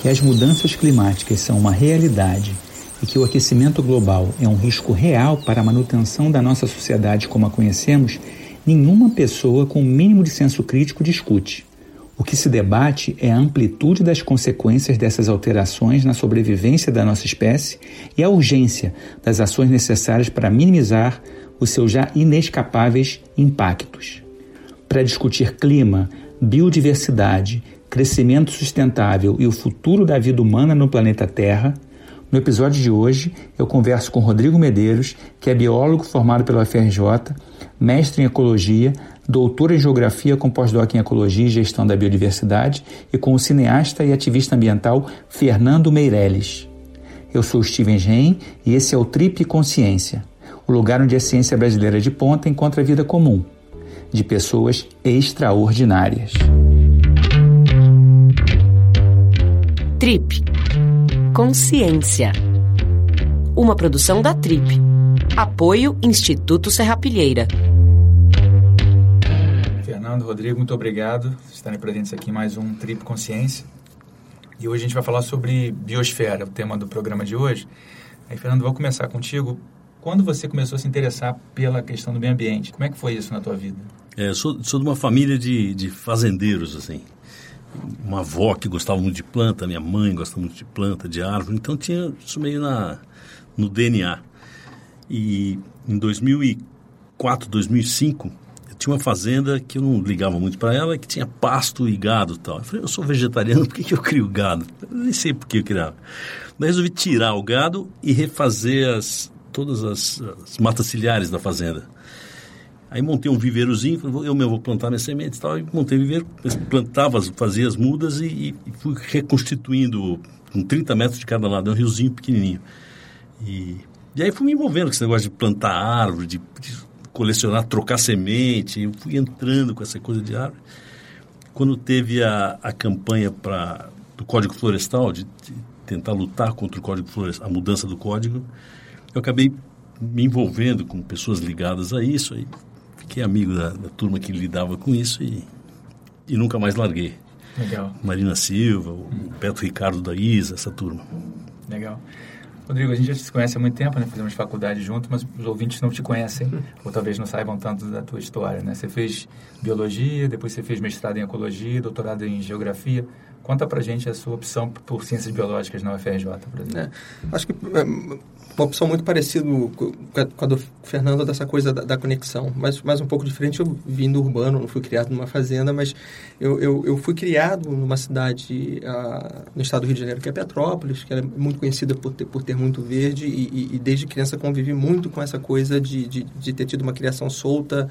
que as mudanças climáticas são uma realidade e que o aquecimento global é um risco real para a manutenção da nossa sociedade como a conhecemos, nenhuma pessoa com o mínimo de senso crítico discute. O que se debate é a amplitude das consequências dessas alterações na sobrevivência da nossa espécie e a urgência das ações necessárias para minimizar os seus já inescapáveis impactos. Para discutir clima, biodiversidade, crescimento sustentável e o futuro da vida humana no planeta Terra, no episódio de hoje eu converso com Rodrigo Medeiros, que é biólogo formado pela UFRJ, mestre em ecologia, doutor em geografia com pós-doc em ecologia e gestão da biodiversidade, e com o cineasta e ativista ambiental Fernando Meirelles. Eu sou Steven Gen e esse é o Trip Consciência, o lugar onde a ciência brasileira de ponta encontra a vida comum, de pessoas extraordinárias. Trip Consciência. Uma produção da Trip. Apoio Instituto Serrapilheira. Fernando, Rodrigo, muito obrigado por estarem presentes aqui em mais um Trip Consciência. E hoje a gente vai falar sobre biosfera, o tema do programa de hoje. Aí, Fernando, vou começar contigo. Quando você começou a se interessar pela questão do meio ambiente, como é que foi isso na tua vida? É, sou, sou de uma família de, de fazendeiros, assim uma avó que gostava muito de planta, minha mãe gostava muito de planta, de árvore, então tinha isso meio na, no DNA. E em 2004, 2005, eu tinha uma fazenda que eu não ligava muito para ela, que tinha pasto e gado e tal. Eu falei, eu sou vegetariano, por que, que eu crio gado? Eu nem sei por que eu criava. Daí resolvi tirar o gado e refazer as, todas as, as matas ciliares da fazenda. Aí montei um viveirozinho, eu mesmo vou plantar minhas sementes e tal, e montei viveiro, plantava, fazia as mudas e, e, fui reconstituindo com 30 metros de cada lado, é um riozinho pequenininho. E, e aí fui me envolvendo com esse negócio de plantar árvore, de, de colecionar, trocar semente, eu fui entrando com essa coisa de árvore. Quando teve a, a campanha pra, do Código Florestal, de, de tentar lutar contra o Código Florestal, a mudança do código, eu acabei me envolvendo com pessoas ligadas a isso, aí fiquei amigo da, da turma que lidava com isso e, e nunca mais larguei. Legal. Marina Silva, o hum. Beto Ricardo da ISA, essa turma. Legal. Rodrigo, a gente já se conhece há muito tempo, né? Fizemos faculdade junto, mas os ouvintes não te conhecem, ou talvez não saibam tanto da tua história, né? Você fez biologia, depois você fez mestrado em ecologia, doutorado em geografia. Conta pra gente a sua opção por ciências biológicas na UFRJ, por exemplo. É, acho que é, uma opção muito parecida com a do Fernando dessa coisa da, da, conexão, mas, mas um pouco diferente. Eu vim do urbano, não fui criado numa fazenda, mas eu, eu, eu fui criado numa cidade uh, no estado do Rio de Janeiro, que é Petrópolis, que é muito conhecida por ter, por ter muito verde e, e, e desde criança convivi muito com essa coisa de, de, de ter tido uma criação solta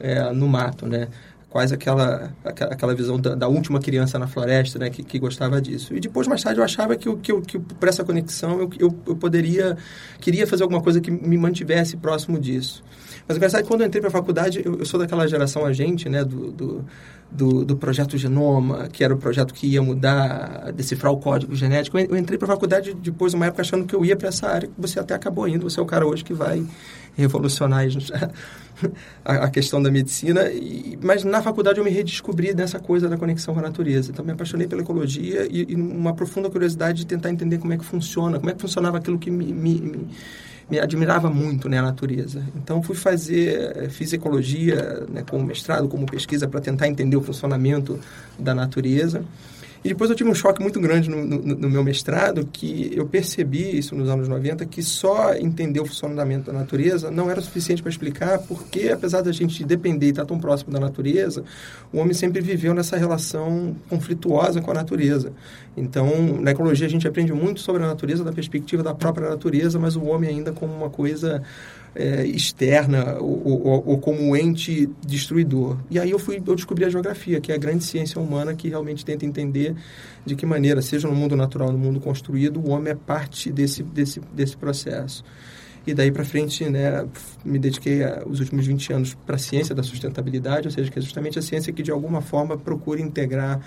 é, no mato, né? Quase aquela, aquela visão da, da, última criança na floresta, né, que, que, gostava disso. E depois, mais tarde, eu achava que, que, que por essa conexão eu, eu, eu, poderia, queria fazer alguma coisa que me mantivesse próximo disso. Mas o engraçado é que quando eu entrei para a faculdade, eu, eu, sou daquela geração agente, né, do, do, do, do, projeto Genoma, que era o projeto que ia mudar, decifrar o código genético. Eu entrei para a faculdade depois, uma época, achando que eu ia para essa área, que você até acabou indo, você é o cara hoje que vai revolucionar a, questão da medicina. Mas na faculdade eu me redescobri nessa coisa da conexão com a natureza. Então me apaixonei pela ecologia e, e uma profunda curiosidade de tentar entender como é que funciona, como é que funcionava aquilo que me, me, me me admirava muito né, a natureza. Então fui fazer, eh, fiz ecologia né, como mestrado, como pesquisa para tentar entender o funcionamento da natureza. E depois eu tive um choque muito grande no, no, no, meu mestrado, que eu percebi, isso nos anos 90, que só entender o funcionamento da natureza não era suficiente para explicar porque, apesar da gente depender e estar tão próximo da natureza, o homem sempre viveu nessa relação conflituosa com a natureza. Então, na ecologia a gente aprende muito sobre a natureza da perspectiva da própria natureza, mas o homem ainda como uma coisa é, externa ou, ou, ou, como ente destruidor. E aí eu fui eu descobri a geografia, que é a grande ciência humana que realmente tenta entender de que maneira, seja no mundo natural, no mundo construído, o homem é parte desse desse desse processo. E daí para frente, né, me dediquei os últimos 20 anos para a ciência da sustentabilidade, ou seja, que é justamente a ciência que de alguma forma procura integrar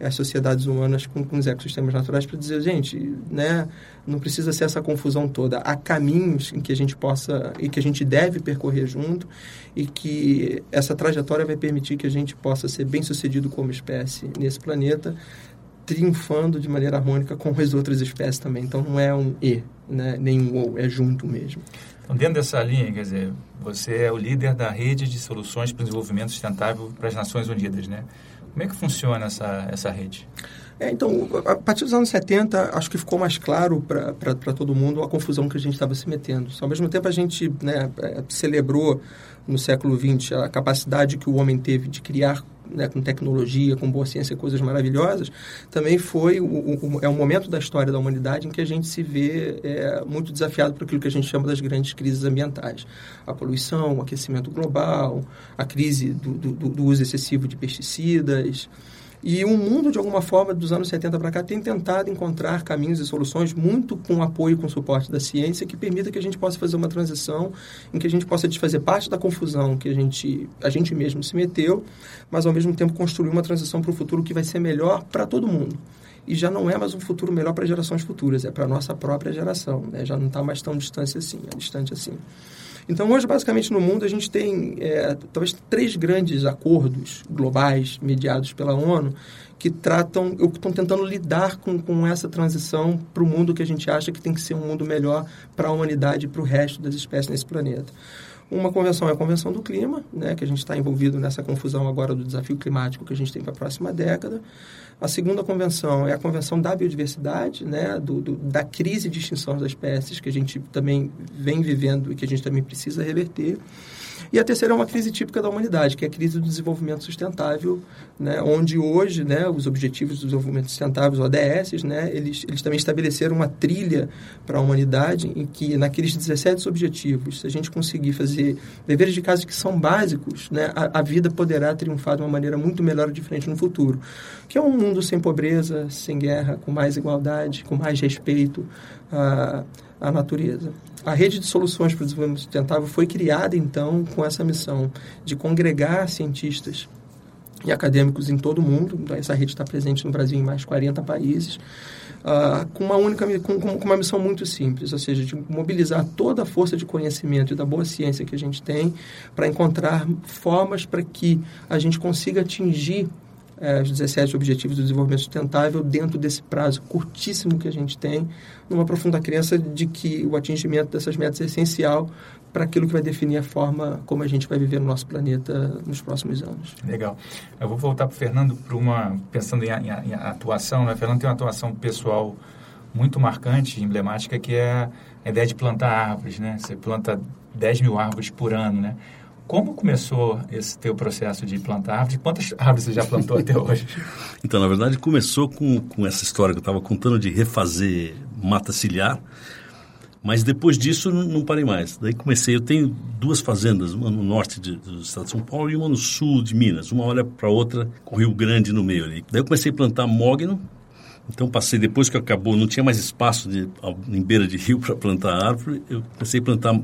as sociedades humanas com, com os ecossistemas naturais para dizer, gente, né, não precisa ser essa confusão toda. Há caminhos em que a gente possa e que a gente deve percorrer junto e que essa trajetória vai permitir que a gente possa ser bem sucedido como espécie nesse planeta triunfando de maneira harmônica com as outras espécies também. Então não é um e, né? nem um ou, é junto mesmo. Então, dentro dessa linha, quer dizer, você é o líder da rede de soluções para o desenvolvimento sustentável para as Nações Unidas, né? Como é que funciona essa, essa rede? É, então, a partir dos anos 70, acho que ficou mais claro para todo mundo a confusão que a gente estava se metendo. Ao mesmo tempo, a gente né, é, celebrou no século XX a capacidade que o homem teve de criar né, com tecnologia, com boa ciência, coisas maravilhosas, também foi o, o, é um momento da história da humanidade em que a gente se vê é, muito desafiado por aquilo que a gente chama das grandes crises ambientais. A poluição, o aquecimento global, a crise do, do, do uso excessivo de pesticidas, e o mundo, de alguma forma, dos anos 70 para cá, tem tentado encontrar caminhos e soluções muito com apoio, com suporte da ciência, que permita que a gente possa fazer uma transição em que a gente possa desfazer parte da confusão que a gente, a gente mesmo se meteu, mas, ao mesmo tempo, construir uma transição para o futuro que vai ser melhor para todo mundo e já não é mais um futuro melhor para gerações futuras, é para a nossa própria geração, né? já não está mais tão distante assim, é distante assim. Então, hoje, basicamente, no mundo, a gente tem é, talvez três grandes acordos globais mediados pela ONU que tratam, ou que estão tentando lidar com, com essa transição para o mundo que a gente acha que tem que ser um mundo melhor para a humanidade e para o resto das espécies nesse planeta. Uma convenção é a Convenção do Clima, né, que a gente está envolvido nessa confusão agora do desafio climático que a gente tem para a próxima década. A segunda convenção é a Convenção da Biodiversidade, né, do, do, da crise de extinção das espécies, que a gente também vem vivendo e que a gente também precisa reverter. E a terceira é uma crise típica da humanidade, que é a crise do desenvolvimento sustentável, né, onde hoje né, os Objetivos do Desenvolvimento Sustentável, os ODS, né, eles, eles também estabeleceram uma trilha para a humanidade em que, naqueles 17 objetivos, se a gente conseguir fazer deveres de casa que são básicos, né, a, a vida poderá triunfar de uma maneira muito melhor e diferente no futuro. Que é um mundo sem pobreza, sem guerra, com mais igualdade, com mais respeito à, à natureza. A rede de soluções para o desenvolvimento sustentável foi criada, então, com essa missão de congregar cientistas e acadêmicos em todo o mundo. Essa rede está presente no Brasil em mais de 40 países. Uh, com uma única com, com, uma missão muito simples, ou seja, de mobilizar toda a força de conhecimento e da boa ciência que a gente tem para encontrar formas para que a gente consiga atingir é, os 17 Objetivos do Desenvolvimento Sustentável dentro desse prazo curtíssimo que a gente tem, numa profunda crença de que o atingimento dessas metas é essencial para aquilo que vai definir a forma como a gente vai viver no nosso planeta nos próximos anos. Legal. Eu vou voltar para o Fernando para uma pensando em, em, em, atuação. Né? O Fernando tem uma atuação pessoal muito marcante, emblemática, que é a ideia de plantar árvores, né? Você planta 10 mil árvores por ano, né? Como começou esse teu processo de plantar árvores? Quantas árvores você já plantou até hoje? Então, na verdade, começou com, com essa história que eu estava contando de refazer mata ciliar, mas depois disso não, não, parei mais. Daí comecei, eu tenho duas fazendas, uma no norte de, do estado de São Paulo e uma no sul de Minas. Uma olha para outra com o Rio Grande no meio ali. Daí eu comecei a plantar mogno, então passei, depois que acabou, não tinha mais espaço de, em beira de rio para plantar árvore, eu comecei a plantar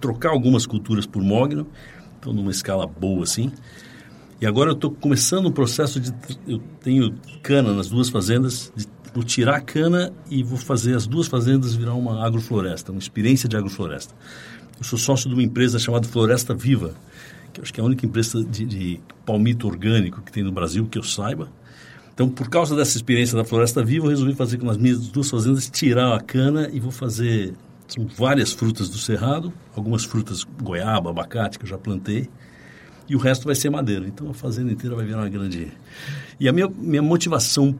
trocar algumas culturas por mogno, então numa escala boa assim. E agora eu estou começando um processo de. Eu tenho cana nas duas fazendas, de, vou tirar a cana e vou fazer as duas fazendas virar uma agrofloresta, uma experiência de agrofloresta. Eu sou sócio de uma empresa chamada Floresta Viva, que eu acho que é a única empresa de, de palmito orgânico que tem no Brasil, que eu saiba. Então, por causa dessa experiência da Floresta Viva, eu resolvi fazer com as minhas duas fazendas, tirar a cana e vou fazer são várias frutas do cerrado, algumas frutas goiaba, abacate, que eu já plantei, e o resto vai ser madeira. Então a fazenda inteira vai virar uma grande. E a minha, minha motivação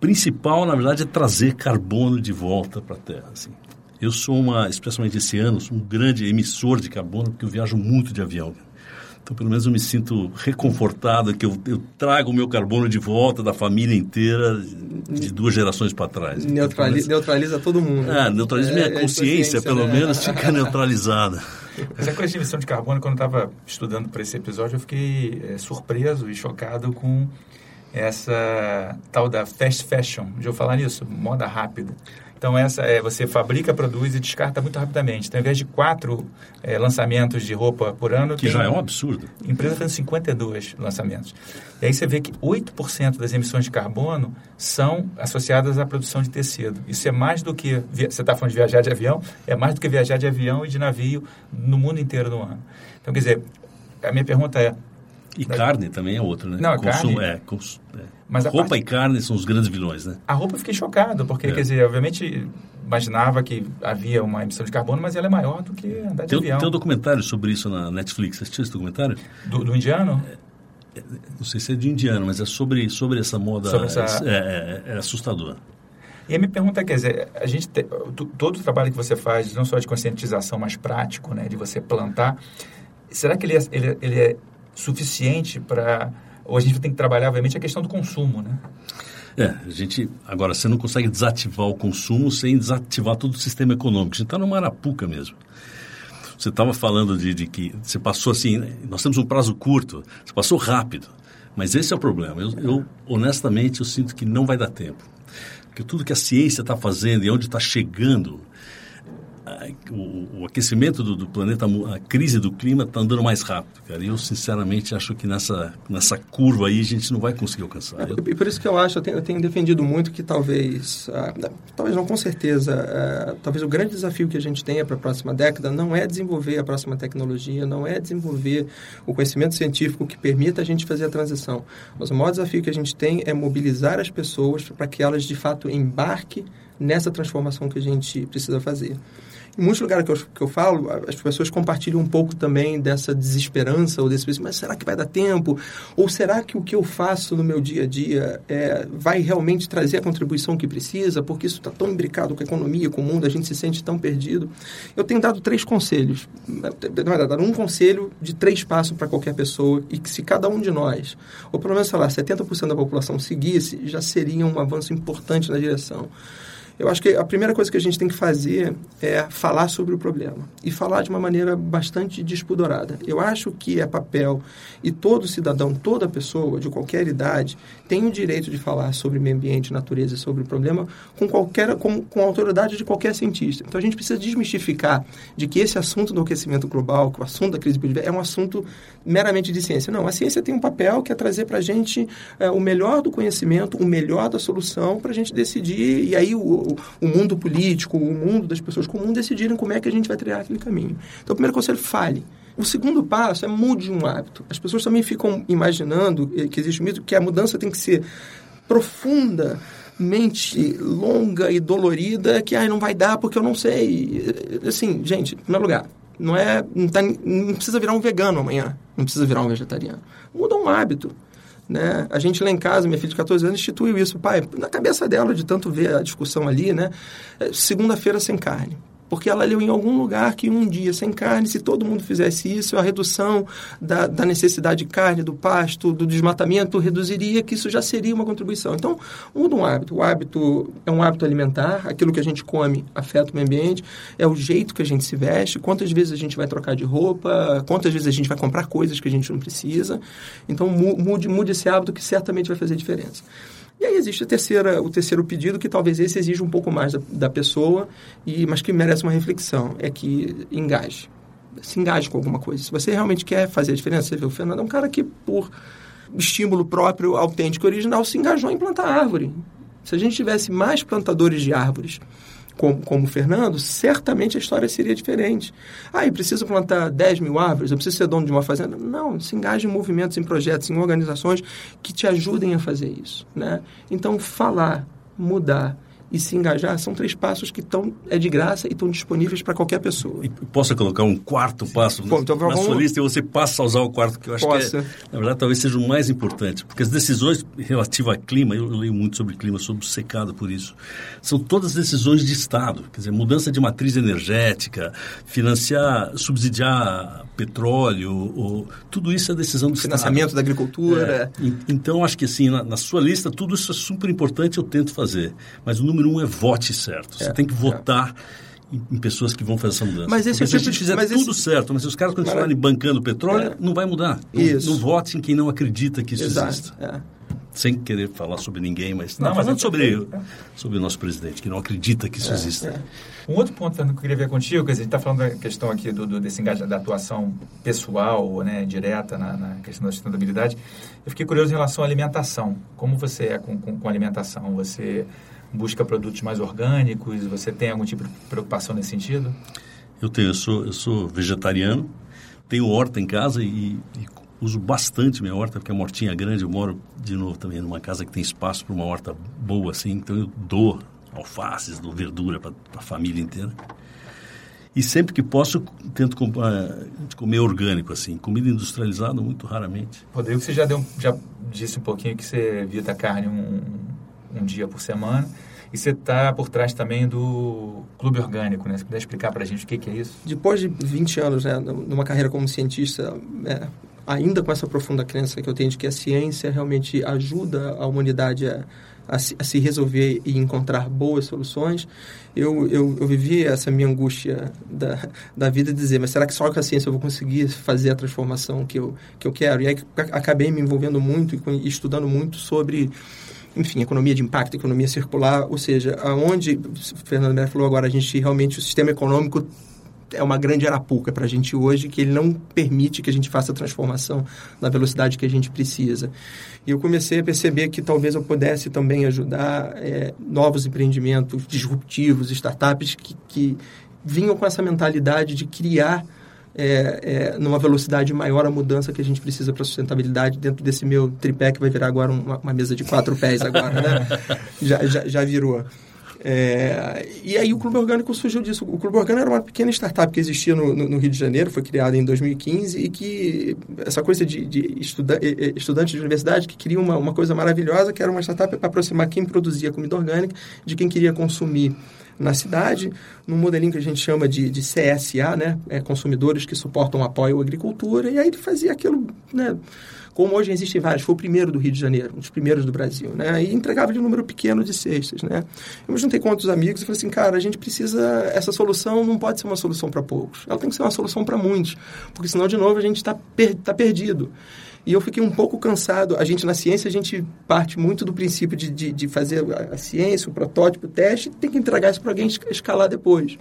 principal, na verdade, é trazer carbono de volta para a Terra. Assim. Eu sou uma, especialmente esse ano, um grande emissor de carbono, porque eu viajo muito de avião. Então, pelo menos eu me sinto reconfortado que eu, eu trago o meu carbono de volta da família inteira de duas gerações para trás. Neutraliza, então, neutraliza todo mundo. Ah, neutraliza é, minha é consciência, pelo né? menos, fica neutralizada. Essa coisa de emissão de carbono, quando eu estava estudando para esse episódio, eu fiquei é, surpreso e chocado com essa tal da fast fashion. Já vou falar nisso? Moda rápida. Então, essa é, você fabrica, produz e descarta muito rapidamente. Então, ao invés de quatro é, lançamentos de roupa por ano... Que já é um absurdo. A empresa fazendo 52 lançamentos. E aí você vê que 8% das emissões de carbono são associadas à produção de tecido. Isso é mais do que... Você está falando de viajar de avião? É mais do que viajar de avião e de navio no mundo inteiro no ano. Então, quer dizer, a minha pergunta é, E carne também é outro, né? Não, Consumo, carne... É, cons... é. Mas roupa parte... e carne são os grandes vilões, né? A roupa eu fiquei chocado, porque, é. quer dizer, obviamente imaginava que havia uma emissão de carbono, mas ela é maior do que andar de tem, avião. Tem um documentário sobre isso na Netflix. Você assistiu esse documentário? Do, do indiano? É, não sei se é de indiano, mas é sobre, sobre essa moda. Sobre essa... É, é, é assustador. E a minha pergunta é, quer dizer, a gente te, todo o trabalho que você faz, não só de conscientização, mas prático, né, de você plantar, será que ele é, ele, ele é suficiente para ou a gente tem que trabalhar, obviamente, a questão do consumo, né? É, a gente. Agora, você não consegue desativar o consumo sem desativar todo o sistema econômico. A gente está numa arapuca mesmo. Você estava falando de, de, que você passou assim. Nós temos um prazo curto, você passou rápido. Mas esse é o problema. Eu, eu honestamente, eu sinto que não vai dar tempo. Porque tudo que a ciência está fazendo e onde está chegando o, o, aquecimento do, do, planeta, a crise do clima está andando mais rápido, cara. E eu, sinceramente, acho que nessa, nessa curva aí a gente não vai conseguir alcançar. E por isso que eu acho, eu tenho, eu tenho defendido muito que talvez, ah, talvez não com certeza, ah, talvez o grande desafio que a gente tenha para a próxima década não é desenvolver a próxima tecnologia, não é desenvolver o conhecimento científico que permita a gente fazer a transição. Mas o maior desafio que a gente tem é mobilizar as pessoas para que elas, de fato, embarquem nessa transformação que a gente precisa fazer. Em muitos lugares que eu, que eu falo, as pessoas compartilham um pouco também dessa desesperança, ou desse, mas será que vai dar tempo? Ou será que o que eu faço no meu dia a dia é, vai realmente trazer a contribuição que precisa? Porque isso está tão imbricado com a economia, com o mundo, a gente se sente tão perdido. Eu tenho dado três conselhos. Na verdade, dar um conselho de três passos para qualquer pessoa e que se cada um de nós, ou pelo menos, sei lá, 70% da população seguisse, já seria um avanço importante na direção. Eu acho que a primeira coisa que a gente tem que fazer é falar sobre o problema e falar de uma maneira bastante despudorada. Eu acho que é papel e todo cidadão, toda pessoa de qualquer idade tem o direito de falar sobre meio ambiente, natureza sobre o problema com qualquer com, com a autoridade de qualquer cientista. Então a gente precisa desmistificar de que esse assunto do aquecimento global, que o assunto da crise biodiversa é um assunto meramente de ciência. Não, a ciência tem um papel que é trazer para a gente é, o melhor do conhecimento, o melhor da solução para a gente decidir e aí o, o, mundo político, o mundo das pessoas comuns decidirem como é que a gente vai trilhar aquele caminho. Então, o primeiro conselho, fale. O segundo passo é mude um hábito. As pessoas também ficam imaginando que existe um mito que a mudança tem que ser profunda, mente longa e dolorida que ai, não vai dar porque eu não sei. Assim, gente, em primeiro lugar, não é não, tá, não precisa virar um vegano amanhã, não precisa virar um vegetariano. Muda um hábito. Né? A gente lá em casa, minha filha de 14 anos, instituiu isso. Pai, na cabeça dela, de tanto ver a discussão ali, né? É, segunda-feira sem carne porque ela leu em algum lugar que um dia sem carne, se todo mundo fizesse isso, a redução da, da, necessidade de carne, do pasto, do desmatamento, reduziria, que isso já seria uma contribuição. Então, muda um hábito. O hábito é um hábito alimentar, aquilo que a gente come afeta o meio ambiente, é o jeito que a gente se veste, quantas vezes a gente vai trocar de roupa, quantas vezes a gente vai comprar coisas que a gente não precisa. Então, mude, mude esse hábito que certamente vai fazer diferença. E aí existe a terceira, o terceiro pedido, que talvez esse exija um pouco mais da, da pessoa, e, mas que merece uma reflexão, é que engaje. Se engaje com alguma coisa. Se você realmente quer fazer a diferença, você vê, o Fernando é um cara que, por estímulo próprio, autêntico, original, se engajou em plantar árvore. Se a gente tivesse mais plantadores de árvores como, como Fernando, certamente a história seria diferente. Ah, eu preciso plantar 10 mil árvores, eu preciso ser dono de uma fazenda. Não, se engaje em movimentos, em projetos, em organizações que te ajudem a fazer isso. Né? Então, falar, mudar, e se engajar são três passos que estão é de graça e estão disponíveis para qualquer pessoa. E posso colocar um quarto passo então, na vamos... sua lista e você passa a usar o quarto que eu acho que é, na verdade talvez seja o mais importante, porque as decisões relativas a clima, eu, leio muito sobre clima, sou secado por isso, são todas decisões de Estado, quer dizer, mudança de matriz energética, financiar, subsidiar petróleo, ou, tudo isso é decisão do Financiamento Estado. da agricultura. É, então, acho que assim, na, na, sua lista, tudo isso é super importante, eu tento fazer. Mas o número um é vote certo. Você é, tem que votar é. em, em, pessoas que vão fazer essa mudança. Mas esse Porque se a gente fizer tudo esse... certo, mas se os caras continuarem bancando petróleo, é. não vai mudar. Não, não, vote em quem não acredita que isso Exato. exista. É sem querer falar sobre ninguém, mas não, não falando é sobre, sobre o nosso presidente, que não acredita que isso é, exista. É. Um outro ponto que eu queria ver contigo, que a gente está falando da questão aqui do, do, desse engajamento, da atuação pessoal, né, direta na, na, questão da sustentabilidade. Eu fiquei curioso em relação à alimentação. Como você é com, com, com alimentação? Você busca produtos mais orgânicos? Você tem algum tipo de preocupação nesse sentido? Eu tenho, eu sou, eu sou vegetariano, tenho horta em casa e, e uso bastante minha horta, porque a mortinha é grande. Eu moro, de novo, também numa casa que tem espaço para uma horta boa, assim. Então, eu dou alfaces, dou verdura para a família inteira. E sempre que posso, tento comer orgânico, assim. Comida industrializada, muito raramente. Rodrigo, você já, deu, já disse um pouquinho que você evita carne um, um dia por semana. E você está por trás também do Clube Orgânico, né? Você puder explicar para a gente o que, que, é isso? Depois de 20 anos, né, numa carreira como cientista, é, ainda com essa profunda crença que eu tenho de que a ciência realmente ajuda a humanidade a, a, se, a se, resolver e encontrar boas soluções, eu, eu, eu vivi essa minha angústia da, da vida de dizer, mas será que só com a ciência eu vou conseguir fazer a transformação que eu, que eu quero? E aí acabei me envolvendo muito e estudando muito sobre enfim, economia de impacto, economia circular, ou seja, aonde, o Fernando Neto falou agora, a gente realmente, o sistema econômico é uma grande arapuca para a gente hoje, que ele não permite que a gente faça a transformação na velocidade que a gente precisa. E eu comecei a perceber que talvez eu pudesse também ajudar é, novos empreendimentos disruptivos, startups que, que vinham com essa mentalidade de criar é, é, numa velocidade maior a mudança que a gente precisa para a sustentabilidade dentro desse meu tripé que vai virar agora uma, uma mesa de quatro pés agora, né? já, já, já virou. É, e aí o Clube Orgânico surgiu disso. O Clube Orgânico era uma pequena startup que existia no, no, no Rio de Janeiro, foi criada em 2015 e que essa coisa de, de estuda, estudantes de universidade que queriam uma, uma coisa maravilhosa, que era uma startup para aproximar quem produzia comida orgânica de quem queria consumir na cidade, num modelinho que a gente chama de, de CSA, né? É, consumidores que suportam apoio à agricultura, e aí ele fazia aquilo, né? Como hoje existem vários, foi o primeiro do Rio de Janeiro, um dos primeiros do Brasil, né? E entregava de um número pequeno de cestas, né? Eu me juntei com outros amigos e falei assim, cara, a gente precisa, essa solução não pode ser uma solução para poucos, ela tem que ser uma solução para muitos, porque senão, de novo, a gente está per, tá perdido. E eu fiquei um pouco cansado. A gente, na ciência, a gente parte muito do princípio de, de, de fazer a, a, ciência, o protótipo, o teste, tem que entregar isso para alguém escalar depois.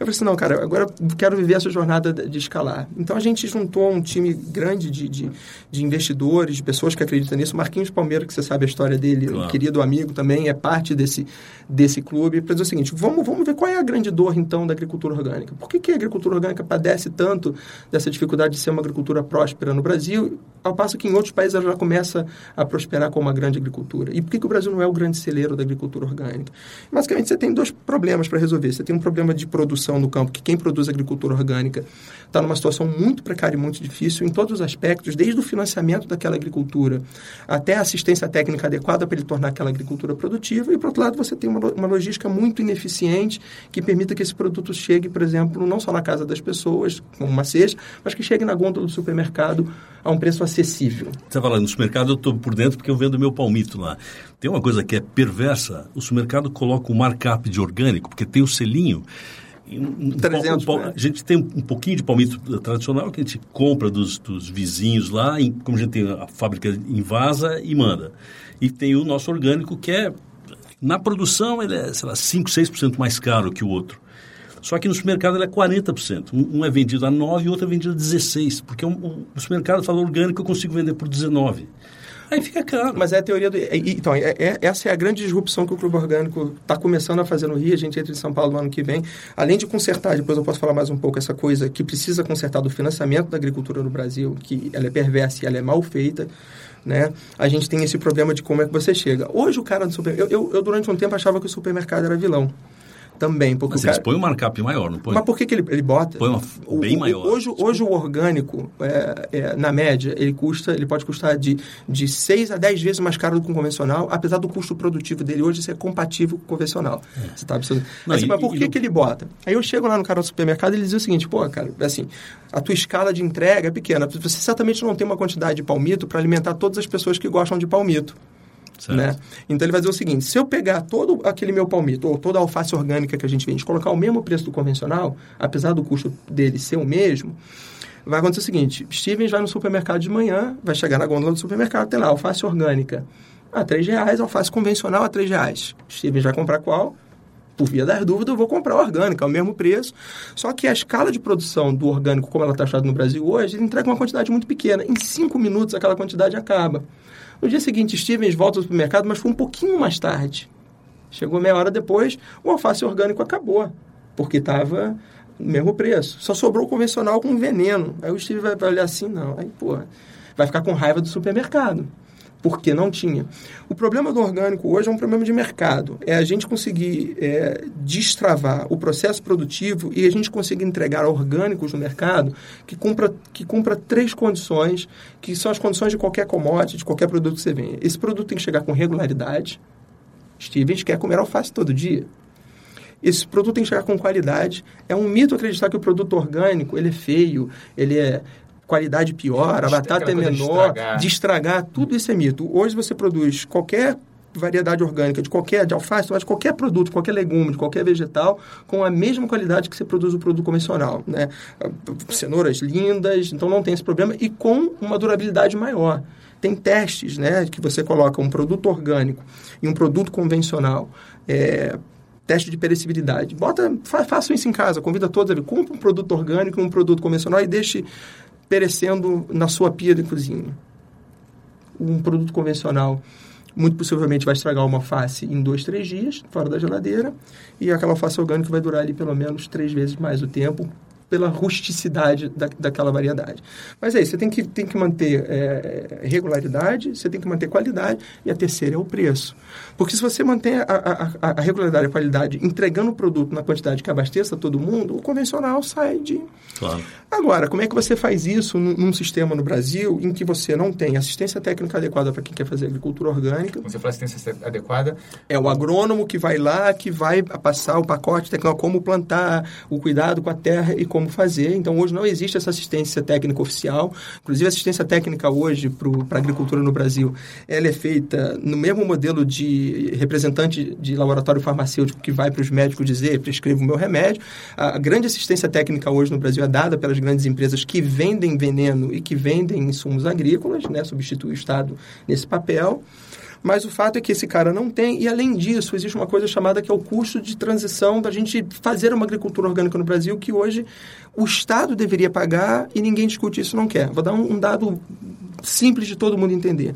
Eu falei assim, não, cara, agora eu quero viver essa jornada de escalar. Então, a gente juntou um time grande de, de, de investidores, de pessoas que acreditam nisso. Marquinhos Palmeira, que você sabe a história dele, claro. um querido amigo também, é parte desse, desse clube, para dizer o seguinte, vamos, vamos ver qual é a grande dor, então, da agricultura orgânica. Por que, que a agricultura orgânica padece tanto dessa dificuldade de ser uma agricultura próspera no Brasil, ao passo que em outros países ela já começa a prosperar como uma grande agricultura? E por que, que o Brasil não é o grande celeiro da agricultura orgânica? Basicamente, você tem dois problemas para resolver. Você tem um problema de produção no campo, que quem produz agricultura orgânica está numa situação muito precária e muito difícil em todos os aspectos, desde o financiamento daquela agricultura até a assistência técnica adequada para ele tornar aquela agricultura produtiva. E, por outro lado, você tem uma, uma logística muito ineficiente que permita que esse produto chegue, por exemplo, não só na casa das pessoas, como uma cesta, mas que chegue na gôndola do supermercado a um preço acessível. Você está falando, no supermercado eu estou por dentro porque eu vendo meu palmito lá. Tem uma coisa que é perversa, o supermercado coloca o markup de orgânico, porque tem o selinho, 300, um, um? A gente tem um pouquinho de palmito tradicional que a gente compra dos, dos vizinhos lá, em, como a gente tem a fábrica em Vaza e manda. E tem o nosso orgânico que é, na produção, ele é, sei lá, 5, 6% mais caro que o outro. Só que no supermercado ele é 40%. Um, um é vendido a 9 e o outro é vendido a 16. Porque um, um, o supermercado fala orgânico eu consigo vender por 19. Aí fica caro. Mas é a teoria do. Então, é, é, essa é a grande disrupção que o Clube Orgânico está começando a fazer no Rio. A gente entra em São Paulo no ano que vem. Além de consertar, depois eu posso falar mais um pouco, essa coisa que precisa consertar do financiamento da agricultura no Brasil, que ela é perversa e ela é mal feita. Né? A gente tem esse problema de como é que você chega. Hoje o cara do supermercado. Eu, eu, eu, durante um tempo, achava que o supermercado era vilão também. Porque Mas o cara... eles põem um markup maior, não põe? Mas por que, que ele, ele bota? Põe uma bem o, maior. Hoje, hoje o orgânico, é, é, na média, ele custa, ele pode custar de, de 6 a 10 vezes mais caro do que o convencional, apesar do custo produtivo dele hoje ser compatível com o convencional. É. Você tá. Não, assim, e, mas por que, que ele bota? Aí eu chego lá no cara do supermercado e ele diz o seguinte, pô, cara, assim, a tua escala de entrega é pequena. Você certamente não tem uma quantidade de palmito para alimentar todas as pessoas que gostam de palmito. Né? Então ele vai dizer o seguinte: se eu pegar todo aquele meu palmito, ou toda a alface orgânica que a gente vende, colocar o mesmo preço do convencional, apesar do custo dele ser o mesmo, vai acontecer o seguinte: Stevens vai no supermercado de manhã, vai chegar na gôndola do supermercado, tem lá alface orgânica a R$ reais, alface convencional a R$ reais. Stevens vai comprar qual? por via das dúvidas, eu vou comprar orgânico, é o mesmo preço. Só que a escala de produção do orgânico, como ela está achada no Brasil hoje, ele entrega uma quantidade muito pequena. Em cinco minutos, aquela quantidade acaba. No dia seguinte, Stevens volta ao supermercado, mas foi um pouquinho mais tarde. Chegou meia hora depois, o alface orgânico acabou, porque estava no mesmo preço. Só sobrou o convencional com veneno. Aí o Steve vai olhar assim, não. Aí, pô, vai ficar com raiva do supermercado porque não tinha. O problema do orgânico hoje é um problema de mercado. É a gente conseguir é, destravar o processo produtivo e a gente conseguir entregar orgânicos no mercado que cumpra, que cumpra três condições, que são as condições de qualquer commodity, de qualquer produto que você venha. Esse produto tem que chegar com regularidade. Stevens quer comer alface todo dia. Esse produto tem que chegar com qualidade. É um mito acreditar que o produto orgânico ele é feio, ele é qualidade pior, a batata é menor, de estragar. de estragar, tudo isso é mito. Hoje você produz qualquer variedade orgânica de qualquer de alface, de qualquer produto, qualquer legume, de qualquer vegetal, com a mesma qualidade que você produz o produto convencional, né? Cenouras lindas, então não tem esse problema e com uma durabilidade maior. Tem testes, né, que você coloca um produto orgânico e um produto convencional. É, teste de perecibilidade. Bota, fa, façam isso em casa, convida todos a ver. Compre um produto orgânico e um produto convencional e deixe perecendo na sua pia de cozinha. Um produto convencional muito possivelmente vai estragar uma face em dois, três dias, fora da geladeira, e aquela alface orgânica vai durar ali pelo menos três vezes mais o tempo, pela rusticidade da, daquela variedade. Mas é isso, você tem que, tem que manter é, regularidade, você tem que manter qualidade, e a terceira é o preço. Porque se você mantém a, a, a regularidade e a qualidade entregando o produto na quantidade que abasteça todo mundo, o convencional sai de... Claro. Agora, como é que você faz isso num, num sistema no Brasil em que você não tem assistência técnica adequada para quem quer fazer agricultura orgânica? Você fala assistência adequada? É o agrônomo que vai lá, que vai passar o pacote técnico, como plantar, o cuidado com a terra e como fazer. Então, hoje não existe essa assistência técnica oficial. Inclusive, a assistência técnica hoje para a agricultura no Brasil, ela é feita no mesmo modelo de representante de laboratório farmacêutico que vai para os médicos dizer, prescreva o meu remédio. A grande assistência técnica hoje no Brasil é dada pelas grandes empresas que vendem veneno e que vendem insumos agrícolas, né? substitui o Estado nesse papel. Mas o fato é que esse cara não tem, e além disso, existe uma coisa chamada que é o custo de transição da gente fazer uma agricultura orgânica no Brasil, que hoje o Estado deveria pagar e ninguém discute isso, não quer. Vou dar um, um dado simples de todo mundo entender.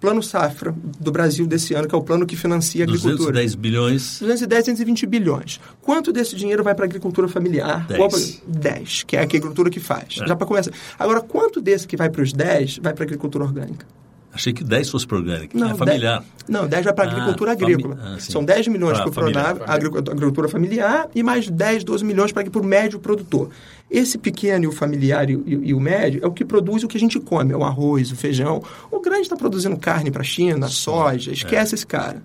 Plano Safra do Brasil desse ano, que é o plano que financia a agricultura. 210 bilhões. 210, 220 bilhões. Quanto desse dinheiro vai para a agricultura familiar? 10. 10, que é a agricultura que faz. É. Já para começar. Agora, quanto desse que vai para os 10 vai para a agricultura orgânica? Achei que 10 fosse para orgânica. Não, é familiar. 10, não, 10 vai para a ah, agricultura agrícola. Ah, São 10 milhões para o Pronave, agricultura familiar, e mais 10, 12 milhões para o médio produtor. Esse pequeno e o familiar e, e, e, o médio é o que produz o que a gente come, é o arroz, o feijão. O grande está produzindo carne para a China, soja, esquece é. esse cara.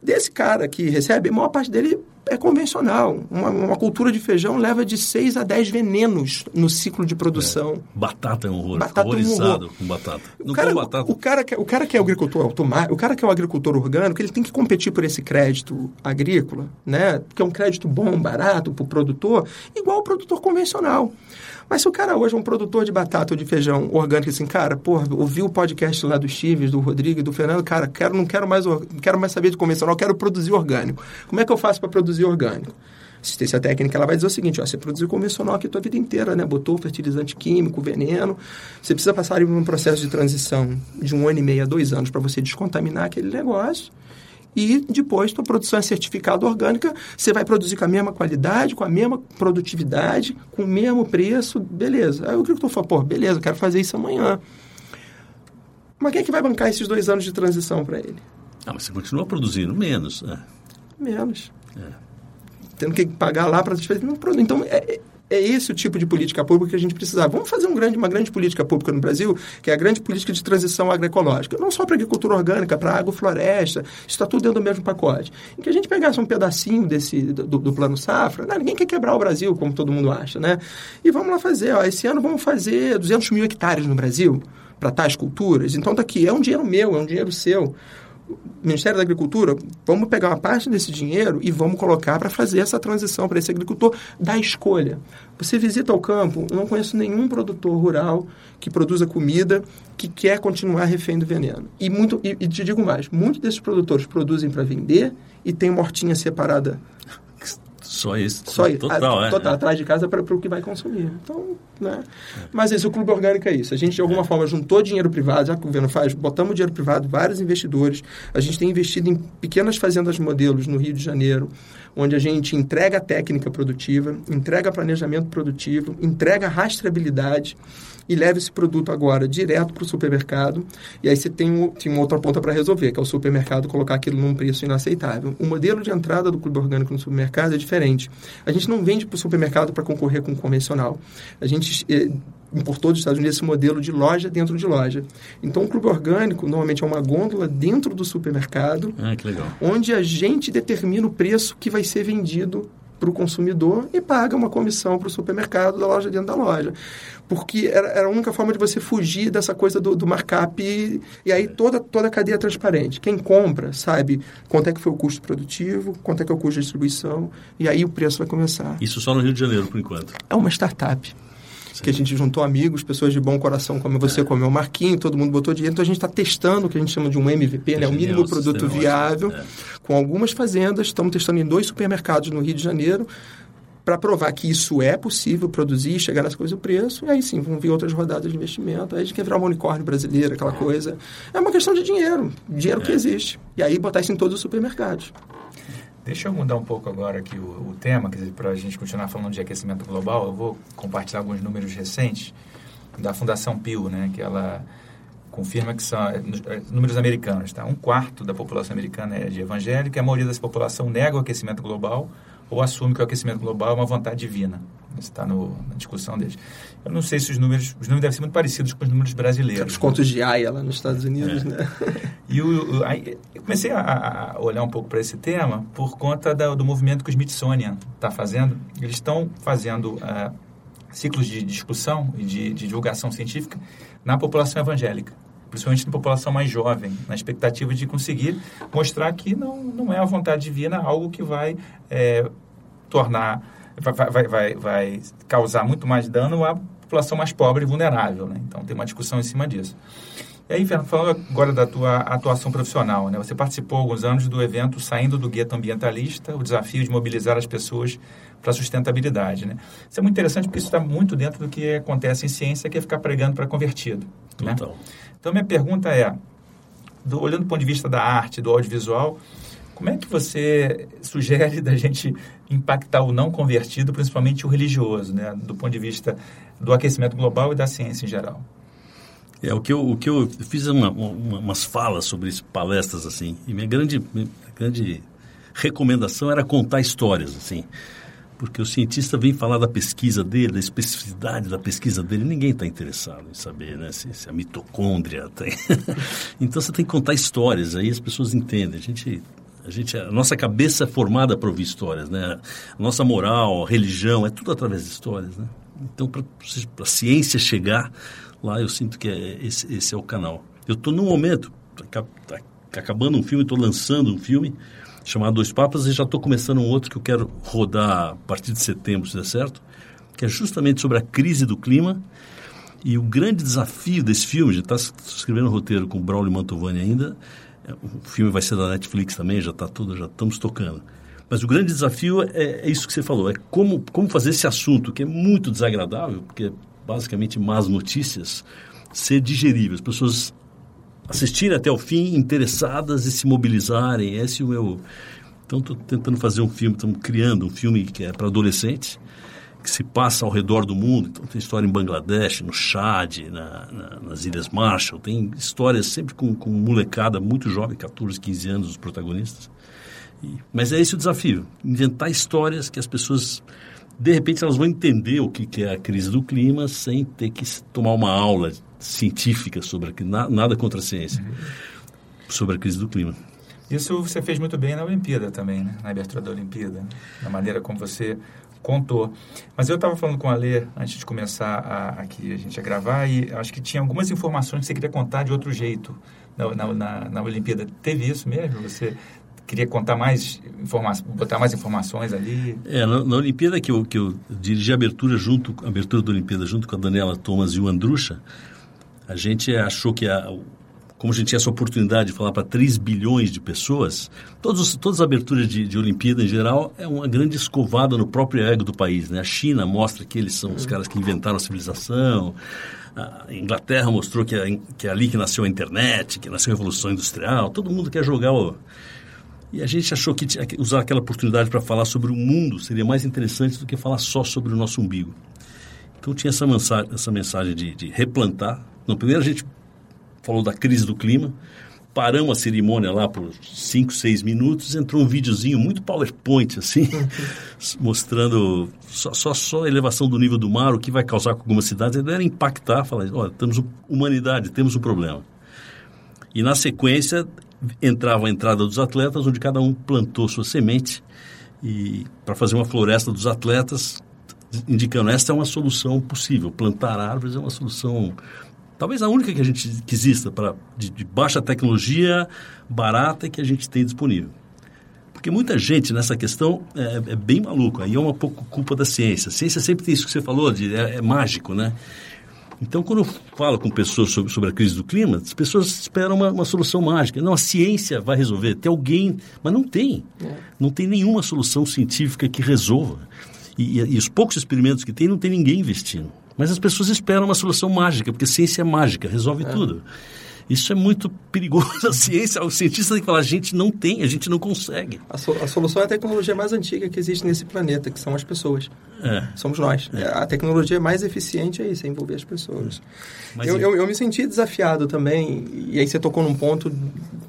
Desse cara que recebe, a maior parte dele é convencional. Uma, uma, cultura de feijão leva de 6 a 10 venenos no ciclo de produção. É. Batata é um horror. Batata horrorizado é um horror. com batata. Não o cara, batata. O cara, que, o cara que é o agricultor automático, o cara que é o agricultor orgânico, ele tem que competir por esse crédito agrícola, né? Que é um crédito bom, barato para o produtor, igual o produtor convencional. Mas se o cara hoje é um produtor de batata ou de feijão orgânico, assim, cara, porra, ouviu o podcast lá do Chives, do Rodrigo do Fernando, cara, quero, não quero mais, quero mais saber de convencional, quero produzir orgânico. Como é que eu faço para produzir orgânico? assistência técnica ela vai dizer o seguinte, ó, você produziu convencional aqui a tua vida inteira, né? Botou fertilizante químico, veneno. Você precisa passar por um processo de transição de um ano e meio a dois anos para você descontaminar aquele negócio e depois tua produção é certificada orgânica, você vai produzir com a mesma qualidade, com a mesma produtividade, com o mesmo preço, beleza. Aí o agricultor fala, pô, beleza, quero fazer isso amanhã. Mas quem é que vai bancar esses dois anos de transição para ele? Ah, mas você continua produzindo menos, né? Menos. É. Tendo que pagar lá para... Então, é, é esse o tipo de política pública que a gente precisava. Vamos fazer um grande, uma grande política pública no Brasil, que é a grande política de transição agroecológica. Não só para agricultura orgânica, para agrofloresta, está tudo dentro do mesmo pacote. Em que a gente pegasse um pedacinho desse, do, do plano safra, né? ninguém quer quebrar o Brasil, como todo mundo acha, né? E vamos lá fazer, ó, esse ano vamos fazer 200 mil hectares no Brasil para tais culturas. Então, daqui é um dinheiro meu, é um dinheiro seu. Ministério da Agricultura, vamos pegar uma parte desse dinheiro e vamos colocar para fazer essa transição para esse agricultor da escolha. Você visita o campo, eu não conheço nenhum produtor rural que produza comida que quer continuar refém do veneno. E, muito, e, e te digo mais, muitos desses produtores produzem para vender e tem mortinha separada Só isso. Só isso. Total, a, é, total é. atrás de casa para o que vai consumir. Então, né? Mas isso, o clube orgânico é isso. A gente, de alguma forma, juntou dinheiro privado, já que o governo faz, botamos dinheiro privado, vários investidores. A gente tem investido em pequenas fazendas modelos no Rio de Janeiro, onde a gente entrega técnica produtiva, entrega planejamento produtivo, entrega rastreabilidade e leva esse produto agora direto para o supermercado. E aí você tem, um, tem uma outra ponta para resolver, que é o supermercado colocar aquilo num preço inaceitável. O modelo de entrada do clube orgânico no supermercado é diferente. A gente não vende para o supermercado para concorrer com o convencional. A gente eh, importou dos Estados Unidos esse modelo de loja dentro de loja. Então, o clube orgânico normalmente é uma gôndola dentro do supermercado, Ah, que legal. onde a gente determina o preço que vai ser vendido para o consumidor e paga uma comissão para o supermercado da loja dentro da loja. Porque era, era a única forma de você fugir dessa coisa do, do markup e, e aí toda, toda a cadeia é transparente. Quem compra sabe quanto é que foi o custo produtivo, quanto é que é o custo de distribuição e aí o preço vai começar. Isso só no Rio de Janeiro, por enquanto. É uma startup. Que a gente juntou amigos, pessoas de bom coração, como você, como é o Marquinho, todo mundo botou dinheiro. Então a gente está testando o que a gente chama de um MVP, né? o mínimo produto viável, é. com algumas fazendas. Estamos testando em dois supermercados no Rio de Janeiro para provar que isso é possível produzir, chegar nas coisas do preço, e aí sim, vão vir outras rodadas de investimento, aí a gente quer virar uma unicórnio brasileira, aquela coisa. É uma questão de dinheiro, dinheiro É. que existe. E aí botar isso em todos os supermercados. Deixa eu mudar um pouco agora aqui o, o tema, para a gente continuar falando de aquecimento global, eu vou compartilhar alguns números recentes da Fundação Pew, né, que ela confirma que são é, é, números americanos, tá? Um quarto da população americana é de evangélica e a maioria dessa população nega o aquecimento global ou assume que o aquecimento global é uma vontade divina. Isso está na discussão deles. Eu não sei se os números, os números devem ser muito parecidos com os números brasileiros. Os contos de Aya lá nos Estados Unidos, né? E o, aí eu comecei a, a olhar um pouco para esse tema por conta da- do movimento que o Smithsonian está fazendo. Eles estão fazendo ah, ciclos de discussão e de, de divulgação científica na população evangélica, principalmente na população mais jovem, na expectativa de conseguir mostrar que não, não é a vontade divina algo que vai eh, tornar, vai, vai, vai, vai causar muito mais dano à população mais pobre e vulnerável. Né? Então tem uma discussão em cima disso. E aí, Fernando, falando agora da tua atuação profissional, né? Você participou há alguns anos do evento Saindo do Gueto Ambientalista, o desafio de mobilizar as pessoas para a sustentabilidade, né? Isso é muito interessante porque isso está muito dentro do que acontece em ciência, que é ficar pregando para convertido, né? Então, minha pergunta é, do- olhando do ponto de vista da arte, do audiovisual, como é que você sugere da gente impactar o não convertido, principalmente o religioso, né? Do ponto de vista do aquecimento global e da ciência em geral? É, o que eu, o que eu fiz uma, uma- umas falas sobre isso, palestras assim, e minha grande, minha grande recomendação era contar histórias, assim, porque o cientista vem falar da pesquisa dele, da especificidade da pesquisa dele, ninguém está interessado em saber, né, se, se a mitocôndria tem... então você tem que contar histórias, aí as pessoas entendem, a gente... A, gente, a nossa cabeça é formada para ouvir histórias, né? A nossa moral, religião, é tudo através de histórias, né? Então, para a ciência chegar lá, eu sinto que é, esse, esse é o canal. Eu estou num momento, está acabando um filme, estou lançando um filme chamado Dois Papas e já estou começando um outro que eu quero rodar a partir de setembro, se der certo, que é justamente sobre a crise do clima e o grande desafio desse filme, já está escrevendo o roteiro com o Braulio Mantovani ainda, é, o filme vai ser da Netflix também, já está tudo, já estamos tocando. Mas o grande desafio é, é, isso que você falou, é como, como fazer esse assunto, que é muito desagradável, porque é basicamente más notícias, ser digerível. As pessoas assistirem até o fim, interessadas e se mobilizarem. Esse é o meu... Então, estou tentando fazer um filme, estamos criando um filme que é para adolescentes, que se passa ao redor do mundo. Então, tem história em Bangladesh, no Chad, na, na, nas Ilhas Marshall. Tem histórias sempre com, com molecada muito jovem, 14, 15 anos, os protagonistas. E, mas é esse o desafio, inventar histórias que as pessoas, de repente, elas vão entender o que, que é a crise do clima sem ter que tomar uma aula científica sobre a, na, nada contra a ciência, sobre a crise do clima. Isso você fez muito bem na Olimpíada também, né? na abertura da Olimpíada, na maneira como você contou. Mas eu estava falando com a Lê antes de começar a, aqui a gente a gravar e acho que tinha algumas informações que você queria contar de outro jeito na, na, na, na Olimpíada. Teve isso mesmo? Você queria contar mais informações, botar mais informações ali? É, na, na, Olimpíada que eu, que eu dirigi a abertura junto, a abertura da Olimpíada junto com a Daniela Thomas e o Andrucha, a gente achou que a, como a gente tinha essa oportunidade de falar para 3 bilhões de pessoas, todos, todas as aberturas de, de Olimpíada em geral é uma grande escovada no próprio ego do país. Né? A China mostra que eles são os caras que inventaram a civilização, a Inglaterra mostrou que é, que é ali que nasceu a internet, que nasceu a Revolução Industrial, todo mundo quer jogar o... E a gente achou que usar aquela oportunidade para falar sobre o mundo seria mais interessante do que falar só sobre o nosso umbigo. Então tinha essa mensagem, essa mensagem de, de replantar. No primeiro a gente falou da crise do clima, paramos a cerimônia lá por 5, 6 minutos, entrou um videozinho muito PowerPoint, assim, mostrando só, só, só, a elevação do nível do mar, o que vai causar com algumas cidades. Era impactar, falar, olha, temos humanidade, temos um problema. E na sequência entrava a entrada dos atletas, onde cada um plantou sua semente e para fazer uma floresta dos atletas, indicando esta é uma solução possível. Plantar árvores é uma solução talvez a única que a gente que exista para de, de, baixa tecnologia barata que a gente tem disponível. Porque muita gente nessa questão é, é, bem maluco aí é uma pouco culpa da ciência. A ciência sempre tem isso que você falou de é, é mágico né? Então quando eu falo com pessoas sobre, sobre a crise do clima as pessoas esperam uma, uma, solução mágica. Não a ciência vai resolver. Tem alguém mas não tem. É. não tem nenhuma solução científica que resolva. E, e, e os poucos experimentos que tem não tem ninguém investindo mas as pessoas esperam uma solução mágica, porque ciência é mágica, resolve é. tudo. Isso é muito perigoso. A ciência, o cientista tem que falar, a gente não tem, a gente não consegue. A, so, a solução é a tecnologia mais antiga que existe nesse planeta, que são as pessoas. É. Somos nós. É. A tecnologia mais eficiente é isso, é envolver as pessoas. Eu, eu, eu, me senti desafiado também, e aí você tocou num ponto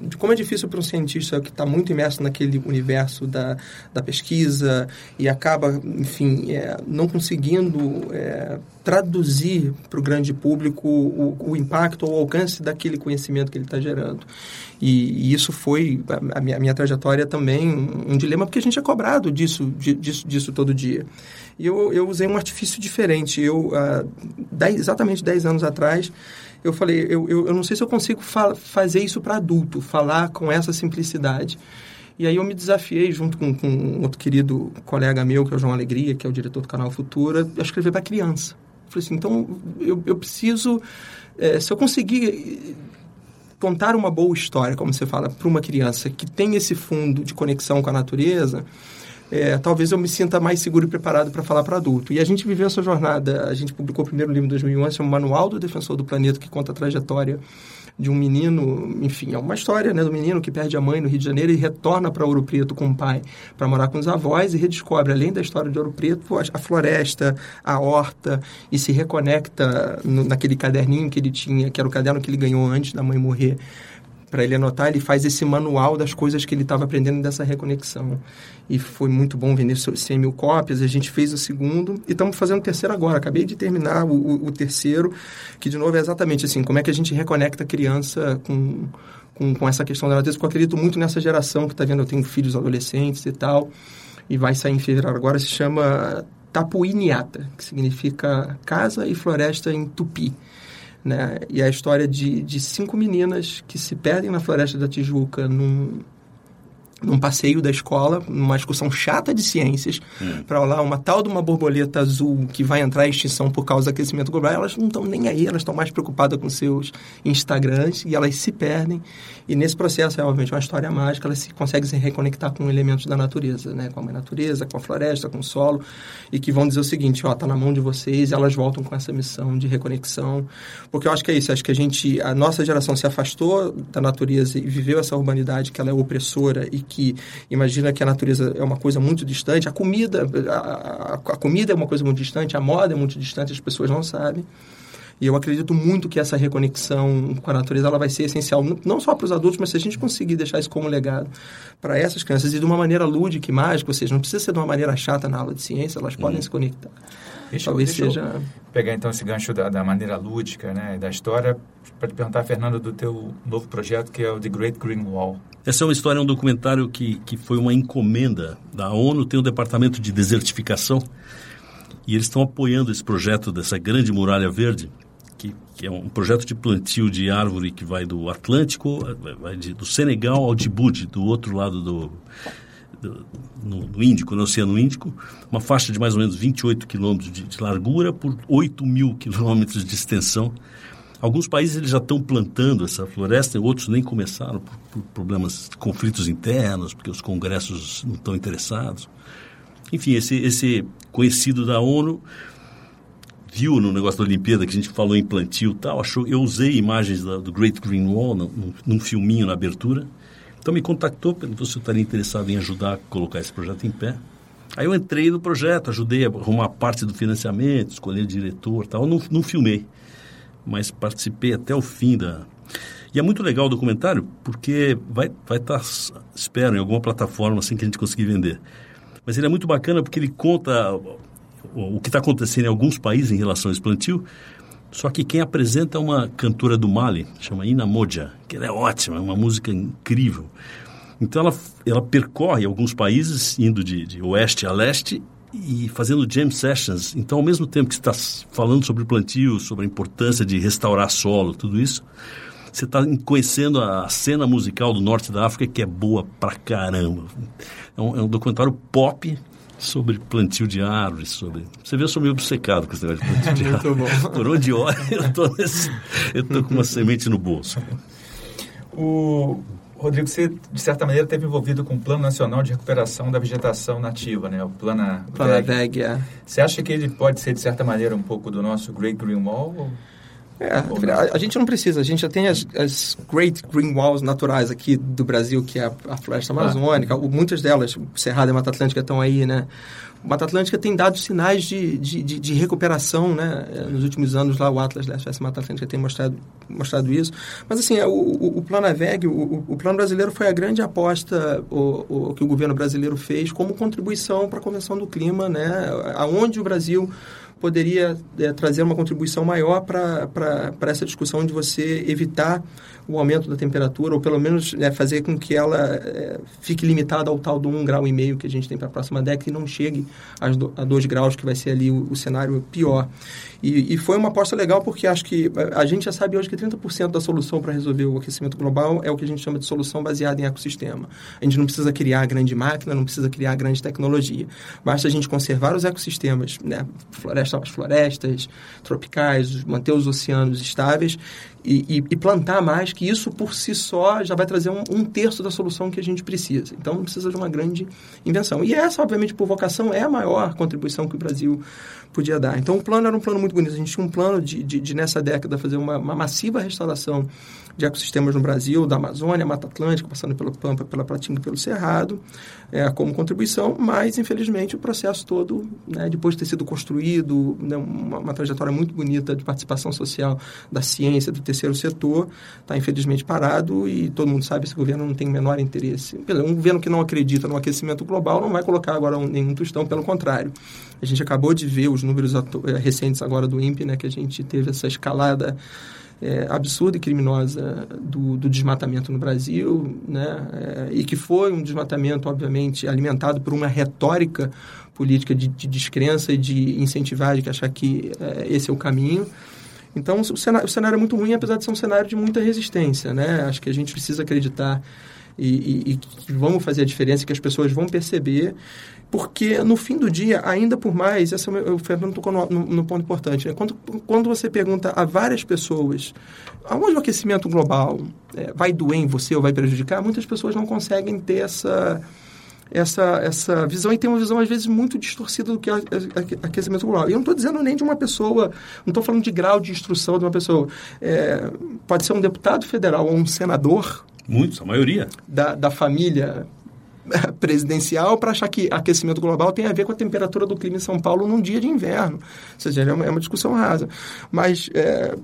de como é difícil para um cientista que está muito imerso naquele universo da, da pesquisa e acaba, enfim, é, não conseguindo é, traduzir para o grande público o, o impacto ou o alcance daquele conhecimento que ele está gerando. E, e, isso foi a minha, a minha, trajetória também um, dilema, porque a gente é cobrado disso, disso, disso todo dia. E eu, eu usei um artifício diferente. Eu, ah, dez, exatamente 10 anos atrás, eu falei, eu, eu, eu não sei se eu consigo fa fazer isso para adulto, falar com essa simplicidade. E aí eu me desafiei, junto com, com um outro querido colega meu, que é o João Alegria, que é o diretor do canal Futura, a escrever para criança. Falei assim, então eu, eu preciso, é, se eu conseguir contar uma boa história, como você fala, para uma criança que tem esse fundo de conexão com a natureza, é, talvez eu me sinta mais seguro e preparado para falar para adulto. E a gente viveu essa jornada, a gente publicou o primeiro livro em 2011, é um Manual do Defensor do Planeta, que conta a trajetória de um menino, enfim, é uma história né, do menino que perde a mãe no Rio de Janeiro e retorna para Ouro Preto com o pai para morar com os avós e redescobre, além da história de Ouro Preto, a, floresta, a horta e se reconecta no, naquele caderninho que ele tinha, que era o caderno que ele ganhou antes da mãe morrer para ele anotar, ele faz esse manual das coisas que ele estava aprendendo dessa reconexão. E foi muito bom vender 100 mil cópias. A gente fez o segundo e estamos fazendo o terceiro agora. Acabei de terminar o, o, o, terceiro, que de novo é exatamente assim: como é que a gente reconecta a criança com, com, com essa questão da natureza. Porque eu acredito muito nessa geração que está vendo, eu tenho filhos adolescentes e tal, e vai sair em fevereiro agora, se chama Tapuiniata, que significa casa e floresta em tupi. Né? E a história de, de cinco meninas que se perdem na Floresta da Tijuca num, num passeio da escola, numa excursão chata de ciências, hum. para lá uma tal de uma borboleta azul que vai entrar em extinção por causa do aquecimento global, elas não estão nem aí, elas estão mais preocupadas com seus Instagrams e elas se perdem. E nesse processo é, obviamente, uma história mágica, elas se, conseguem se reconectar com elementos da natureza, né? com a natureza, com a floresta, com o solo, e que vão dizer o seguinte, ó, tá na mão de vocês, e elas voltam com essa missão de reconexão. Porque eu acho que é isso, acho que a gente, a nossa geração se afastou da natureza e viveu essa urbanidade que ela é opressora e que imagina que a natureza é uma coisa muito distante, a comida, a, a, comida é uma coisa muito distante, a moda é muito distante, as pessoas não sabem. E eu acredito muito que essa reconexão com a natureza ela vai ser essencial, não só para os adultos, mas se a gente conseguir deixar isso como legado para essas crianças e de uma maneira lúdica e mágica, ou seja, não precisa ser de uma maneira chata na aula de ciência, elas podem hum. se conectar. Deixa, Talvez deixa seja... pegar então esse gancho da, da maneira lúdica, né, da história, para te perguntar, Fernando, do teu novo projeto que é o The Great Green Wall. Essa é uma história, um documentário que, que foi uma encomenda da ONU, tem um departamento de desertificação e eles estão apoiando esse projeto dessa grande muralha verde, que, que é um projeto de plantio de árvore que vai do Atlântico, vai de, do Senegal ao Djibouti, do outro lado do, no, no, Índico, no Oceano Índico, uma faixa de mais ou menos 28 quilômetros de, de largura por 8 mil quilômetros de extensão. Alguns países eles já estão plantando essa floresta, outros nem começaram por, por problemas, conflitos internos, porque os congressos não estão interessados. Enfim, esse, esse conhecido da ONU viu no negócio da Olimpíada que a gente falou em plantio e tal, achou, eu usei imagens da, do Great Green Wall num, num filminho na abertura. Então me contactou, perguntou se eu estaria interessado em ajudar a colocar esse projeto em pé. Aí eu entrei no projeto, ajudei a arrumar parte do financiamento, escolher diretor tal. Não, não filmei, mas participei até o fim da... E é muito legal o documentário, porque vai vai estar, tá, espero, em alguma plataforma assim que a gente conseguir vender. Mas ele é muito bacana porque ele conta o que está acontecendo em alguns países em relação a esse plantio. Só que quem apresenta é uma cantora do Mali, chama Ina Moja, que ela é ótima, é uma música incrível. Então ela, ela percorre alguns países, indo de, de oeste a leste e fazendo jam sessions. Então, ao mesmo tempo que está falando sobre plantio, sobre a importância de restaurar solo, tudo isso, você está conhecendo a cena musical do norte da África que é boa pra caramba. É um, é um documentário pop sobre plantio de árvores, sobre... Você vê, eu sou meio obcecado com esse negócio de plantio de árvores. Muito bom. Por onde olha, eu estou eu tô com uma semente no bolso. O... Rodrigo, você, de certa maneira, esteve envolvido com o Plano Nacional de Recuperação da Vegetação Nativa, né? O Plano Plana VEG, é. Você acha que ele pode ser, de certa maneira, um pouco do nosso Great Green Wall? Ou... É, a, a, gente não precisa, a gente já tem as, as, Great Green Walls naturais aqui do Brasil, que é a, a floresta amazônica, ah. muitas delas, Cerrado e Mata Atlântica estão aí, né? Mata Atlântica tem dado sinais de, de, de, de, recuperação, né? É, nos últimos anos lá o Atlas da SOS Mata Atlântica tem mostrado, mostrado isso. Mas assim, é, o, o, o Plano AVEG, o, o, Plano Brasileiro foi a grande aposta o, o, que o governo brasileiro fez como contribuição para a Convenção do Clima, né? Aonde o Brasil poderia é, trazer uma contribuição maior para essa discussão de você evitar o aumento da temperatura, ou pelo menos né, fazer com que ela é, fique limitada ao tal do 1,5 grau e meio que a gente tem para a próxima década e não chegue a 2 graus, que vai ser ali o, o cenário pior. E, e, foi uma aposta legal porque acho que a gente já sabe hoje que 30% da solução para resolver o aquecimento global é o que a gente chama de solução baseada em ecossistema. A gente não precisa criar grande máquina, não precisa criar grande tecnologia. Basta a gente conservar os ecossistemas, né? Floresta, as florestas tropicais, manter os oceanos estáveis e, e, e, plantar mais, que isso por si só já vai trazer um, um, terço da solução que a gente precisa. Então não precisa de uma grande invenção. E essa, obviamente, por vocação, é a maior contribuição que o Brasil podia dar. Então o plano era um plano muito bonito. A gente tinha um plano de, de, de nessa década, fazer uma, uma massiva restauração de ecossistemas no Brasil, da Amazônia, Mata Atlântica, passando pelo Pampa, pela Platina pelo Cerrado, é, como contribuição, mas, infelizmente, o processo todo, né, depois de ter sido construído, né, uma, uma, trajetória muito bonita de participação social da ciência, do terceiro setor, está, infelizmente, parado e todo mundo sabe que esse governo não tem o menor interesse. Um governo que não acredita no aquecimento global não vai colocar agora um, nenhum tostão, pelo contrário. A gente acabou de ver os números é, recentes agora do INPE, né, que a gente teve essa escalada é, absurda e criminosa do, do, desmatamento no Brasil, né? É, e que foi um desmatamento, obviamente, alimentado por uma retórica política de, de descrença e de incentivar, de achar que é, esse é o caminho. Então, o cenário, o cenário é muito ruim, apesar de ser um cenário de muita resistência. Né? Acho que a gente precisa acreditar e, e, e que vamos fazer a diferença, que as pessoas vão perceber porque no fim do dia, ainda por mais, essa, o Fernando tocou no, no, no ponto importante, né? quando, quando você pergunta a várias pessoas aonde o aquecimento global é, vai doer em você ou vai prejudicar, muitas pessoas não conseguem ter essa, essa, essa visão e tem uma visão às vezes muito distorcida do que é aquecimento global. E eu não estou dizendo nem de uma pessoa, não estou falando de grau de instrução de uma pessoa. É, pode ser um deputado federal ou um senador. Muitos, a maioria. Da, da família presidencial para achar que aquecimento global tem a ver com a temperatura do clima em São Paulo num dia de inverno. Ou seja, é uma, é uma discussão rasa. Mas, é,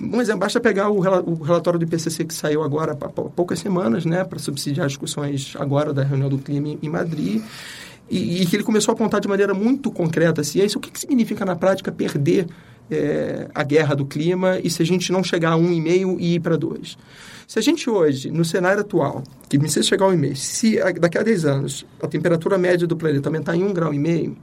um exemplo, basta pegar o, o, relatório do IPCC que saiu agora há poucas semanas, né, para subsidiar as discussões agora da reunião do clima em, Madrid, e, e, que ele começou a apontar de maneira muito concreta a ciência o que, que significa na prática perder é, a guerra do clima e se a gente não chegar a 1,5 e ir para 2. Se a gente hoje, no cenário atual, que precisa chegar a 1,5, se daqui a 10 anos a temperatura média do planeta aumentar em 1,5 grau, e meio,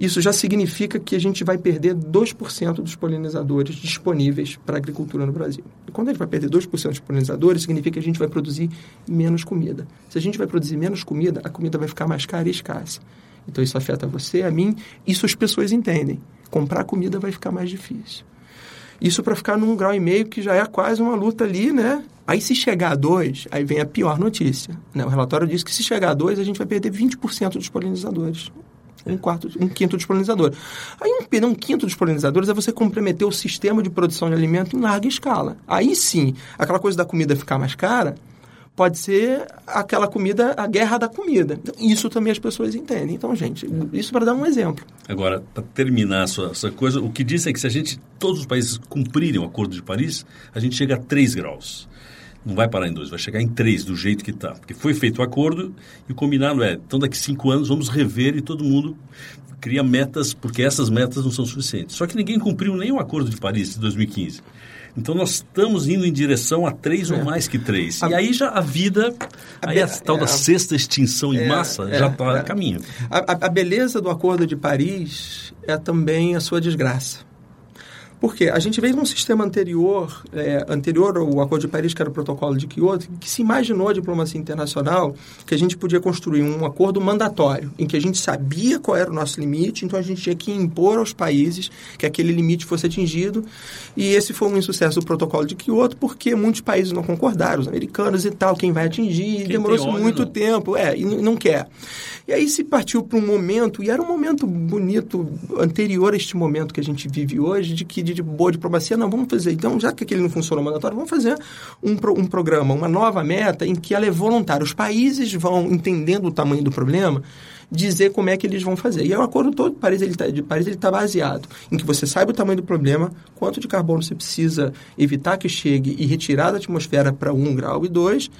isso já significa que a gente vai perder 2% dos polinizadores disponíveis para a agricultura no Brasil. E quando a gente vai perder 2% dos polinizadores, significa que a gente vai produzir menos comida. Se a gente vai produzir menos comida, a comida vai ficar mais cara e escassa. Então isso afeta você, a mim, isso as pessoas entendem. Comprar comida vai ficar mais difícil. Isso para ficar num grau e meio que já é quase uma luta ali, né? Aí se chegar a 2, aí vem a pior notícia. Né? O relatório diz que se chegar a 2, a gente vai perder 20% dos polinizadores. Um, quarto, um quinto dos polinizadores. Aí um, um quinto dos polinizadores é você comprometer o sistema de produção de alimento em larga escala. Aí sim, aquela coisa da comida ficar mais cara, pode ser aquela comida, a guerra da comida. Isso também as pessoas entendem. Então, gente, isso para dar um exemplo. Agora, para terminar essa, essa coisa, o que diz é que se a gente, todos os países cumprirem o Acordo de Paris, a gente chega a 3 graus não vai parar em dois, vai chegar em três do jeito que está. Porque foi feito o acordo e o combinado é, então daqui cinco anos vamos rever e todo mundo cria metas, porque essas metas não são suficientes. Só que ninguém cumpriu nem o acordo de Paris de 2015. Então nós estamos indo em direção a três é. ou mais que três. A, e aí já a vida, a aí a tal é, da sexta extinção em é, massa já está é, a caminho. A, a beleza do acordo de Paris é também a sua desgraça. Porque a gente veio de um sistema anterior, é, anterior ao Acordo de Paris, que era o Protocolo de Kyoto, que se imaginou a diplomacia internacional que a gente podia construir um acordo mandatório, em que a gente sabia qual era o nosso limite, então a gente tinha que impor aos países que aquele limite fosse atingido. E esse foi um insucesso do Protocolo de Kyoto, porque muitos países não concordaram, os americanos e tal, quem vai atingir, demorou muito não. tempo, é, e não quer. E aí se partiu para um momento, e era um momento bonito, anterior a este momento que a gente vive hoje, de que de, de boa diplomacia, não, vamos fazer, então, já que aquele não funcionou mandatório, vamos fazer um, um programa, uma nova meta em que ela é voluntária. Os países vão, entendendo o tamanho do problema, dizer como é que eles vão fazer. E é o acordo todo de Paris ele tá, de Paris ele está baseado em que você saiba o tamanho do problema, quanto de carbono você precisa evitar que chegue e retirar da atmosfera para um grau e dois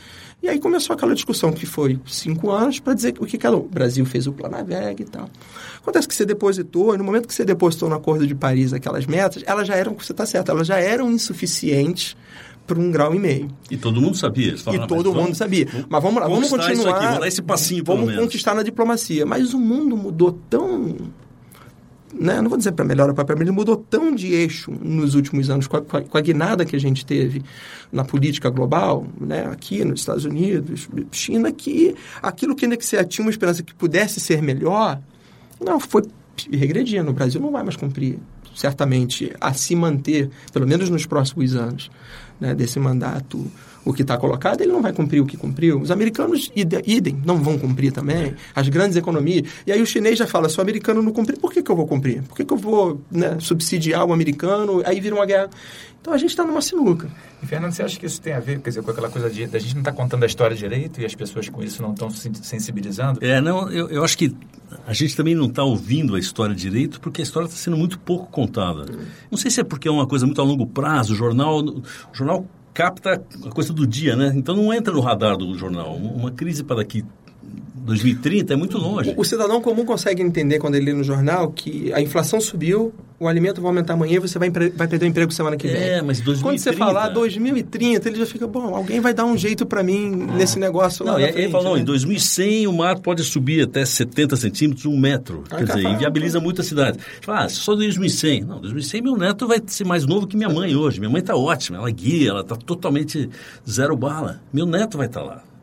e aí começou aquela discussão que foi cinco anos para dizer o que, que ela, o Brasil fez o Planaveg e tal. Acontece que você depositou, e no momento que você depositou no Acordo de Paris aquelas metas, elas já eram, você está certo, elas já eram insuficientes para um grau e meio. E todo mundo sabia. E todo mundo vamos, sabia. Mas vamos lá, vamos continuar. Isso aqui, vamos dar esse passinho, Vamos conquistar na diplomacia. Mas o mundo mudou tão né, não vou dizer para melhor ou para pior, ele mudou tão de eixo nos últimos anos com a, com a, guinada que a gente teve na política global, né, aqui nos Estados Unidos, China, que aquilo que ainda que você tinha uma esperança que pudesse ser melhor, não, foi regredindo. O Brasil não vai mais cumprir, certamente, a se manter, pelo menos nos próximos anos, né, desse mandato o que está colocado, ele não vai cumprir o que cumpriu. Os americanos, idem, não vão cumprir também. As grandes economias. E aí o chinês já fala, se o americano não cumprir, por que, que eu vou cumprir? Por que, que eu vou né, subsidiar o americano? Aí vira uma guerra. Então a gente está numa sinuca. E, Fernando, você acha que isso tem a ver quer dizer, com aquela coisa de a gente não está contando a história direito e as pessoas com isso não estão se sensibilizando? É, não, eu, eu acho que a gente também não está ouvindo a história direito porque a história está sendo muito pouco contada. Não sei se é porque é uma coisa muito a longo prazo, o jornal, o jornal capta a coisa do dia, né? Então não entra no radar do jornal. Uma crise para daqui 2030 é muito longe. O, o, cidadão comum consegue entender quando ele lê no jornal que a inflação subiu, o alimento vai aumentar amanhã e você vai, vai perder o emprego semana que vem. É, mas 2030... Quando você falar 2030, ele já fica, bom, alguém vai dar um jeito para mim ah. nesse negócio não, lá frente, ele fala, não, né? em 2100 o mar pode subir até 70 centímetros, um metro. Ah, Quer dizer, inviabiliza muito a cidade. Fala, ah, só 2100. Não, 2100 meu neto vai ser mais novo que minha mãe hoje. Minha mãe está ótima, ela guia, ela está totalmente zero bala. Meu neto vai estar tá lá.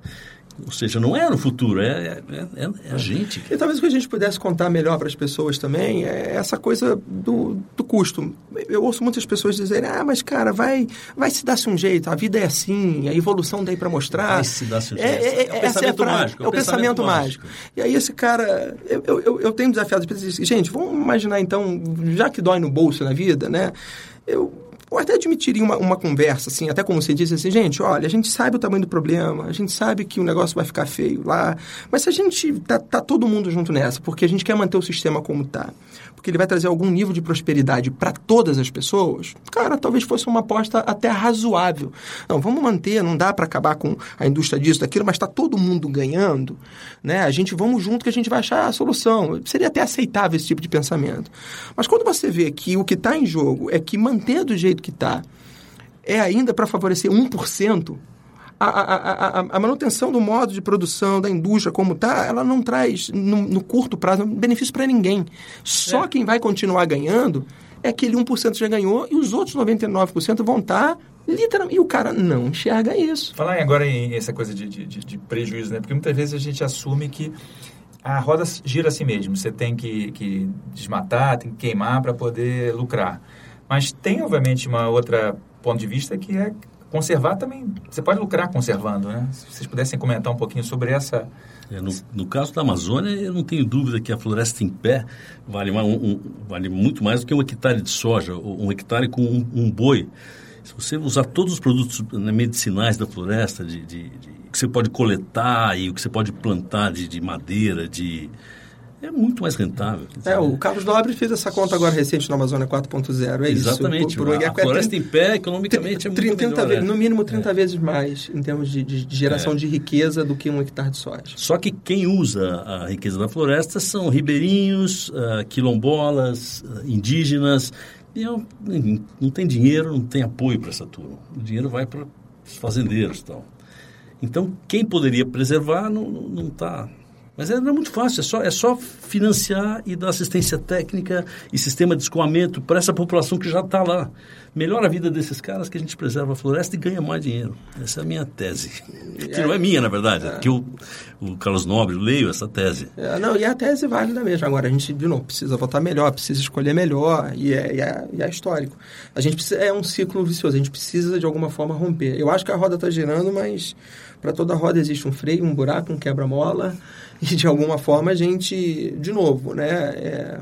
Ou seja, não é no futuro, é, é, é, é a gente. E talvez o que a gente pudesse contar melhor para as pessoas também é essa coisa do, do custo. Eu ouço muitas pessoas dizerem, ah, mas cara, vai, vai se dar-se um jeito, a vida é assim, a evolução daí para mostrar. Vai se dar-se um jeito. É, é, é, é o pensamento mágico. É o pensamento, mágico. E aí esse cara, eu, eu, eu tenho desafiado, gente, vamos imaginar então, já que dói no bolso na vida, né? Eu ou até admitiria uma, uma conversa, assim, até como você disse, assim, gente, olha, a gente sabe o tamanho do problema, a gente sabe que o negócio vai ficar feio lá, mas se a gente tá, tá todo mundo junto nessa, porque a gente quer manter o sistema como está, porque ele vai trazer algum nível de prosperidade para todas as pessoas, cara, talvez fosse uma aposta até razoável. Não, vamos manter, não dá para acabar com a indústria disso, daquilo, mas está todo mundo ganhando, né? A gente vamos junto que a gente vai achar a solução. Seria até aceitável esse tipo de pensamento. Mas quando você vê que o que está em jogo é que manter do jeito que está é ainda para favorecer 1%, a, a, a, a, manutenção do modo de produção da indústria como está, ela não traz, no, no curto prazo, benefício para ninguém. Só é. quem vai continuar ganhando é aquele 1% já ganhou e os outros 99% vão estar tá Literalmente. E o cara não enxerga isso. Falar agora em essa coisa de, de, de, prejuízo, né? Porque muitas vezes a gente assume que a roda gira a si mesmo. Você tem que, que desmatar, tem que queimar para poder lucrar. Mas tem, obviamente, uma outra ponto de vista que é conservar também. Você pode lucrar conservando, né? Se vocês pudessem comentar um pouquinho sobre essa. É, no, no, caso da Amazônia, eu não tenho dúvida que a floresta em pé vale, um, vale muito mais do que um hectare de soja, um hectare com um, um boi. Se você usar todos os produtos né, medicinais da floresta, de, de, de, que você pode coletar e o que você pode plantar de, de madeira, de, é muito mais rentável. É, o Carlos Nobre fez essa conta agora recente no Amazônia 4.0, é Exatamente. isso. Por, por, a, a floresta é, em pé, economicamente, é muito melhor. É. No mínimo 30 é. vezes mais em termos de, de geração é. de riqueza do que um hectare de soja. Só que quem usa a riqueza da floresta são ribeirinhos, uh, quilombolas, uh, indígenas. E eu, não tem dinheiro, não tem apoio para essa turma. O dinheiro vai para os fazendeiros e tal. Então, quem poderia preservar não está mas é, não é muito fácil, é só, é só financiar e dar assistência técnica e sistema de escoamento para essa população que já está lá. Melhora a vida desses caras que a gente preserva a floresta e ganha mais dinheiro. Essa é a minha tese. Que é, não é minha, na verdade, é, que o, o Carlos Nobre, leio essa tese. É, não, e a tese válida mesmo. Agora, a gente, de novo, precisa votar melhor, precisa escolher melhor, e é, e é, e é histórico. A gente precisa, é um ciclo vicioso, a gente precisa, de alguma forma, romper. Eu acho que a roda está girando, mas para toda roda existe um freio, um buraco, um quebra-mola e de alguma forma a gente, de novo, né, é,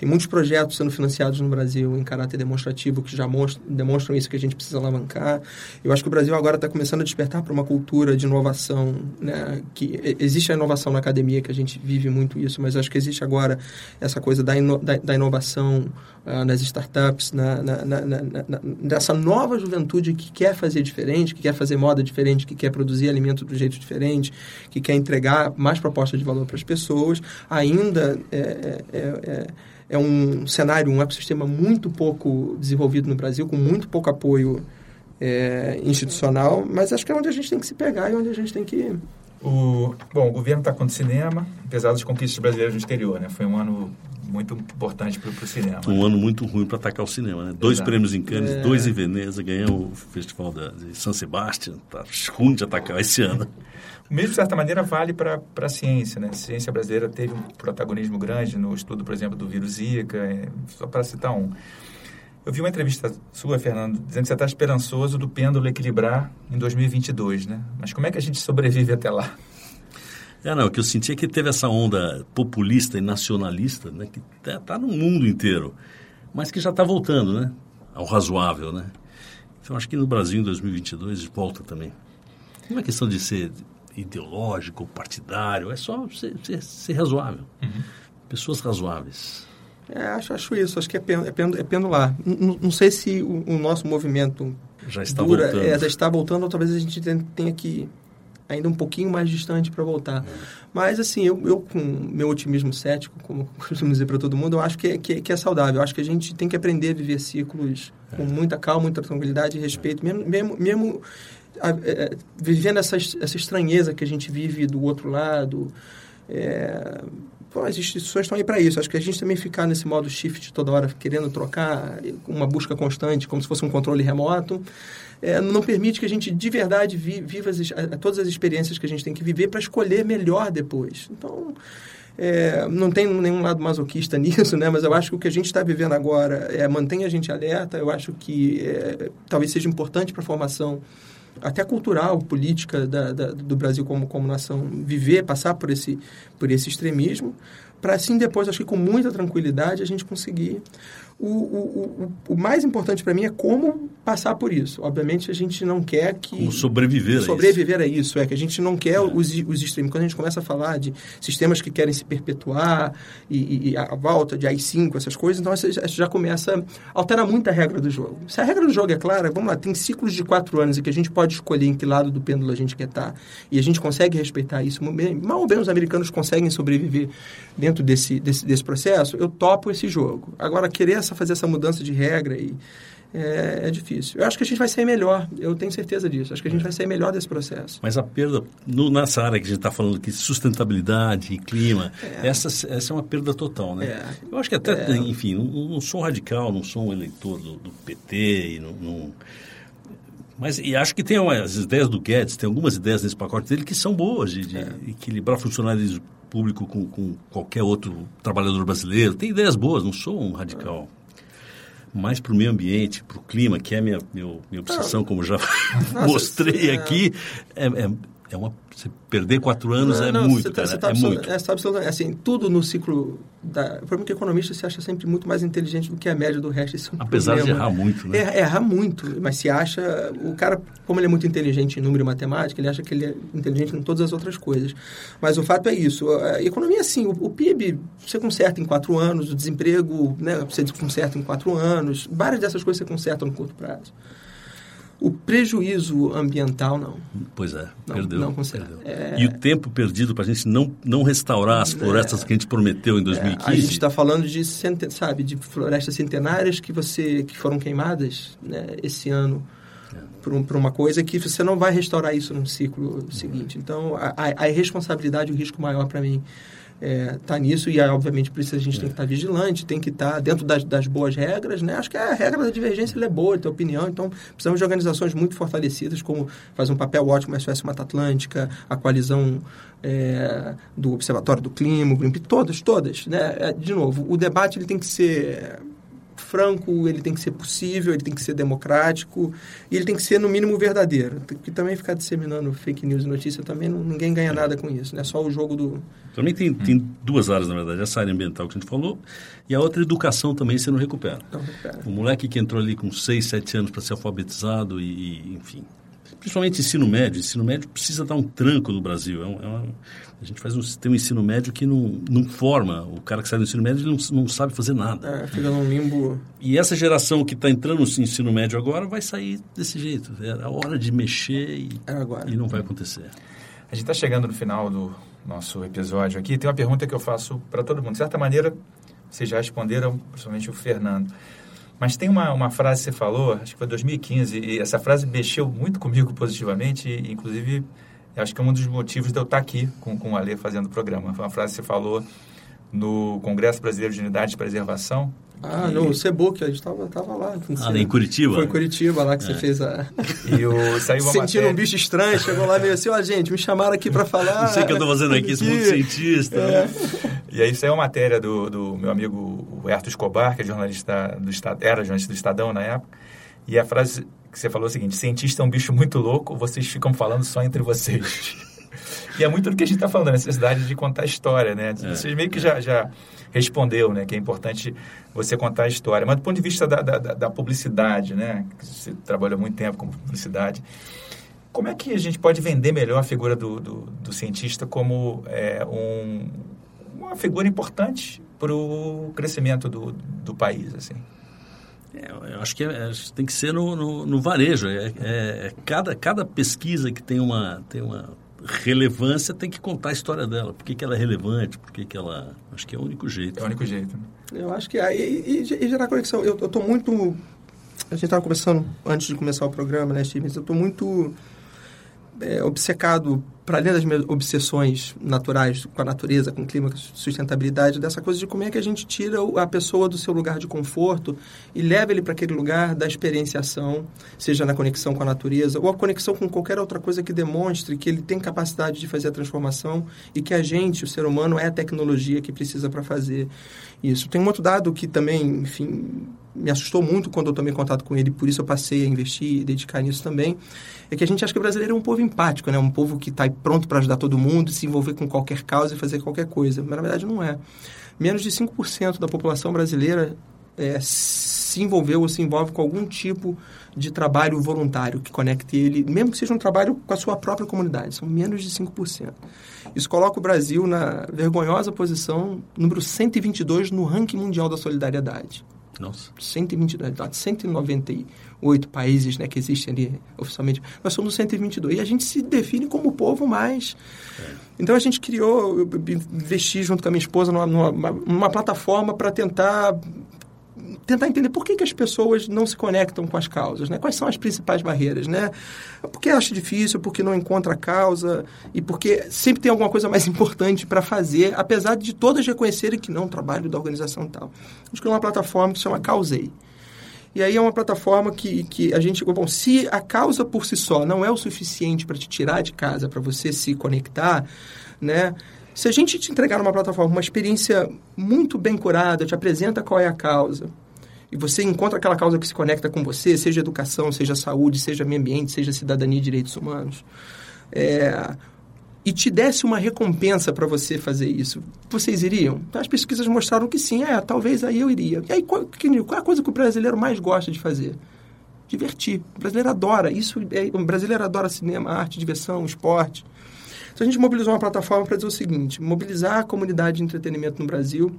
tem muitos projetos sendo financiados no Brasil em caráter demonstrativo que já mostram, demonstram isso que a gente precisa alavancar. Eu acho que o Brasil agora está começando a despertar para uma cultura de inovação, né? Que existe a inovação na academia, que a gente vive muito isso, mas acho que existe agora essa coisa da, ino, da, da inovação uh, nas startups, na, na, na, na, dessa nova juventude que quer fazer diferente, que quer fazer moda diferente, que quer produzir alimento do jeito diferente, que quer entregar mais propostas de valor para as pessoas. Ainda é, é, é é um cenário, um ecossistema muito pouco desenvolvido no Brasil, com muito pouco apoio é, institucional, mas acho que é onde a gente tem que se pegar e onde a gente tem que... O, bom, o governo está contra o cinema, apesar das conquistas brasileiras no exterior, né? Foi um ano muito importante para o cinema. Um ano muito ruim para atacar o cinema, né? Dois prêmios em Cannes, é... dois em Veneza, ganhou o Festival da, de São Sebastião, tá ruim de atacar esse ano. Mesmo, de certa maneira, vale para a ciência. Né? A ciência brasileira teve um protagonismo grande no estudo, por exemplo, do vírus Zika, é, só para citar um. Eu vi uma entrevista sua, Fernando, dizendo que você está esperançoso do pêndulo equilibrar em 2022, né? Mas como é que a gente sobrevive até lá? É, não, o que eu senti é que teve essa onda populista e nacionalista, né? Que está tá no mundo inteiro, mas que já está voltando, né? Ao razoável, né? Então, acho que no Brasil, em 2022, volta também. Não é questão de ser ideológico, partidário, é só ser, ser, ser razoável. Uhum. Pessoas razoáveis. É, acho, acho isso, acho que é, pen, é, pen, é pendular. Não, não sei se o, o, nosso movimento já está dura, voltando. É, já está voltando, ou talvez a gente tenha que ainda um pouquinho mais distante para voltar. Mas, assim, eu, eu, com meu otimismo cético, como costumo dizer para todo mundo, eu acho que é, que, que, é saudável. Eu acho que a gente tem que aprender a viver ciclos com muita calma, muita tranquilidade e respeito, mesmo, mesmo, mesmo é, vivendo essa, essa estranheza que a gente vive do outro lado. É, bom, as instituições estão aí para isso. Acho que a gente também ficar nesse modo shift toda hora, querendo trocar, uma busca constante, como se fosse um controle remoto, é, não permite que a gente de verdade vi, viva as, todas as experiências que a gente tem que viver para escolher melhor depois. Então, é, não tem nenhum lado masoquista nisso, né? mas eu acho que o que a gente está vivendo agora é, mantém a gente alerta. Eu acho que é, talvez seja importante para a formação até cultural, política da, da, do Brasil como, como nação, viver, passar por esse, por esse extremismo, para assim depois, acho que com muita tranquilidade, a gente conseguir o, o, o, o mais importante para mim é como passar por isso. Obviamente, a gente não quer que... Como sobreviver Sobreviver a isso. a isso. É que a gente não quer é. os, os extremos. Quando a gente começa a falar de sistemas que querem se perpetuar e, e a volta de AI-5, essas coisas, então isso já começa a alterar muito a regra do jogo. Se a regra do jogo é clara, vamos lá, tem ciclos de quatro anos em que a gente pode escolher em que lado do pêndulo a gente quer estar e a gente consegue respeitar isso. Mal ou bem os americanos conseguem sobreviver dentro desse, desse, desse processo, eu topo esse jogo. Agora, querer essa, fazer essa mudança de regra e é, é, difícil. Eu acho que a gente vai sair melhor, eu tenho certeza disso. Acho que a gente vai sair melhor desse processo. Mas a perda, no, nessa área que a gente está falando aqui, sustentabilidade e clima, é. essa, essa é uma perda total, né? É. Eu acho que até, é. enfim, não, não, sou radical, não sou um eleitor do, do PT, e não, não, mas e acho que tem as ideias do Guedes, tem algumas ideias nesse pacote dele que são boas, de, de é. equilibrar funcionários público com, com, qualquer outro trabalhador brasileiro. Tem ideias boas, não sou um radical. Mais para o meio ambiente, para o clima, que é minha, minha, minha obsessão, como já mostrei aqui, é, é, é uma você perder quatro anos não, é não, muito, tá, cara, tá é muito. É, tá absolutamente, assim, tudo no ciclo da... O problema é que economista se acha sempre muito mais inteligente do que a média do resto. Isso é um Apesar problema. de errar muito, né? É, errar muito, mas se acha... O cara, como ele é muito inteligente em número e matemática, ele acha que ele é inteligente em todas as outras coisas. Mas o fato é isso. A economia, é assim, o, o PIB você conserta em quatro anos, o desemprego, né, você conserta em quatro anos, várias dessas coisas você conserta no curto prazo. O prejuízo ambiental, não. Pois é, não, perdeu. Não consegue. É... E o tempo perdido para a gente não, não restaurar as florestas é... que a gente prometeu em 2015. É, a gente está falando de, sabe, de florestas centenárias que, você, que foram queimadas né, esse ano é. por, por, uma coisa que você não vai restaurar isso no ciclo seguinte. Então, a, a, a irresponsabilidade, o risco maior para mim é, tá nisso e obviamente por isso a gente é. tem que estar tá vigilante, tem que estar tá dentro das, das, boas regras, né? Acho que a regra da divergência é boa, tem opinião, então precisamos de organizações muito fortalecidas, como faz um papel ótimo a SOS Mata Atlântica, a coalizão é, do Observatório do Clima, o Greenpeace, todas, todas, né? É, de novo, o debate ele tem que ser franco, ele tem que ser possível, ele tem que ser democrático e ele tem que ser, no mínimo, verdadeiro. Porque também ficar disseminando fake news e notícia também ninguém ganha nada com isso, né? Só o jogo do... Também tem, tem duas áreas, na verdade. Essa área ambiental que a gente falou e a outra educação também você não recupera. Não recupera. O moleque que entrou ali com 6, 7 anos para ser alfabetizado e, e enfim principalmente ensino médio. Ensino médio precisa dar um tranco no Brasil. É, um, é uma, a gente faz um, tem um ensino médio que não, não forma. O cara que sai do ensino médio ele não, não sabe fazer nada. É, fica num limbo. E essa geração que está entrando no ensino médio agora vai sair desse jeito. É a hora de mexer e, é agora. e não vai acontecer. A gente está chegando no final do nosso episódio aqui. Tem uma pergunta que eu faço para todo mundo. De certa maneira, vocês já responderam, principalmente o Fernando. Mas tem uma, uma frase que você falou, acho que foi 2015, e essa frase mexeu muito comigo positivamente, e, inclusive, acho que é um dos motivos de eu estar aqui com, com o Ale fazendo o programa. Foi uma frase que você falou no Congresso Brasileiro de Unidade de Preservação, ah, e... no Cebook, a gente estava tava lá. Ah, em Curitiba? Foi em Curitiba, lá que é. você fez a... E o... saiu uma Sentindo um bicho estranho, chegou lá meio assim, ó, oh, gente, me chamaram aqui para falar... Não sei o que eu estou fazendo aqui, esse mundo cientista. É. Né? E aí saiu uma matéria do, do meu amigo Herto Escobar, que é jornalista do Estado, era jornalista do Estadão na época, e a frase que você falou é o seguinte, cientista é um bicho muito louco, vocês ficam falando só entre vocês. E é muito do que a gente está falando, a necessidade de contar história, né? É. Vocês meio que já... já respondeu, né? Que é importante você contar a história. Mas do ponto de vista da, da, da publicidade, né? Você trabalhou muito tempo com publicidade. Como é que a gente pode vender melhor a figura do, do, do cientista como é, um, uma figura importante para o crescimento do, do país, assim? É, eu acho que é, tem que ser no, no, no varejo. É, é, é, cada, cada pesquisa que tem uma, tem uma relevância tem que contar a história dela. Por que, que ela é relevante, por que, que ela... Acho que é o único jeito. É o único jeito. Né? Eu acho que é. E, e, e gerar conexão. Eu estou muito... A gente estava conversando antes de começar o programa, né, Steve? Eu estou muito é, obcecado, para além das minhas obsessões naturais com a natureza, com o clima, com sustentabilidade, dessa coisa de como é que a gente tira a pessoa do seu lugar de conforto e leva ele para aquele lugar da experienciação, seja na conexão com a natureza ou a conexão com qualquer outra coisa que demonstre que ele tem capacidade de fazer a transformação e que a gente, o ser humano, é a tecnologia que precisa para fazer isso. Tem um outro dado que também, enfim, me assustou muito quando eu tomei contato com ele, por isso eu passei a investir e dedicar nisso também, é que a gente acha que o brasileiro é um povo empático, né? Um povo que está pronto para ajudar todo mundo, se envolver com qualquer causa e fazer qualquer coisa. Mas na verdade não é. Menos de 5% da população brasileira é, se envolveu ou se envolve com algum tipo de trabalho voluntário que conecte ele, mesmo que seja um trabalho com a sua própria comunidade. São menos de 5%. Isso coloca o Brasil na vergonhosa posição número 122 no ranking mundial da solidariedade. Nossa. 122, 198 países né, que existem ali oficialmente. Nós somos 122. E a gente se define como povo mais. É. Então a gente criou, eu investi junto com a minha esposa numa, numa, numa plataforma para tentar tentar entender por que, que as pessoas não se conectam com as causas, né? Quais são as principais barreiras, né? Porque acha difícil, porque não encontra a causa e porque sempre tem alguma coisa mais importante para fazer, apesar de todas reconhecerem que não, trabalho da organização tal. A gente criou uma plataforma que se chama Causei. E aí é uma plataforma que, que a gente... Bom, se a causa por si só não é o suficiente para te tirar de casa, para você se conectar, né? Se a gente te entregar uma plataforma, uma experiência muito bem curada, te apresenta qual é a causa, e você encontra aquela causa que se conecta com você, seja educação, seja saúde, seja meio ambiente, seja cidadania e direitos humanos, é, e te desse uma recompensa para você fazer isso, vocês iriam? As pesquisas mostraram que sim, é, talvez aí eu iria. E aí, qual, qual é a coisa que o brasileiro mais gosta de fazer? Divertir. O brasileiro adora. Isso é, o brasileiro adora cinema, arte, diversão, esporte. Então a gente mobilizou uma plataforma para dizer o seguinte: mobilizar a comunidade de entretenimento no Brasil,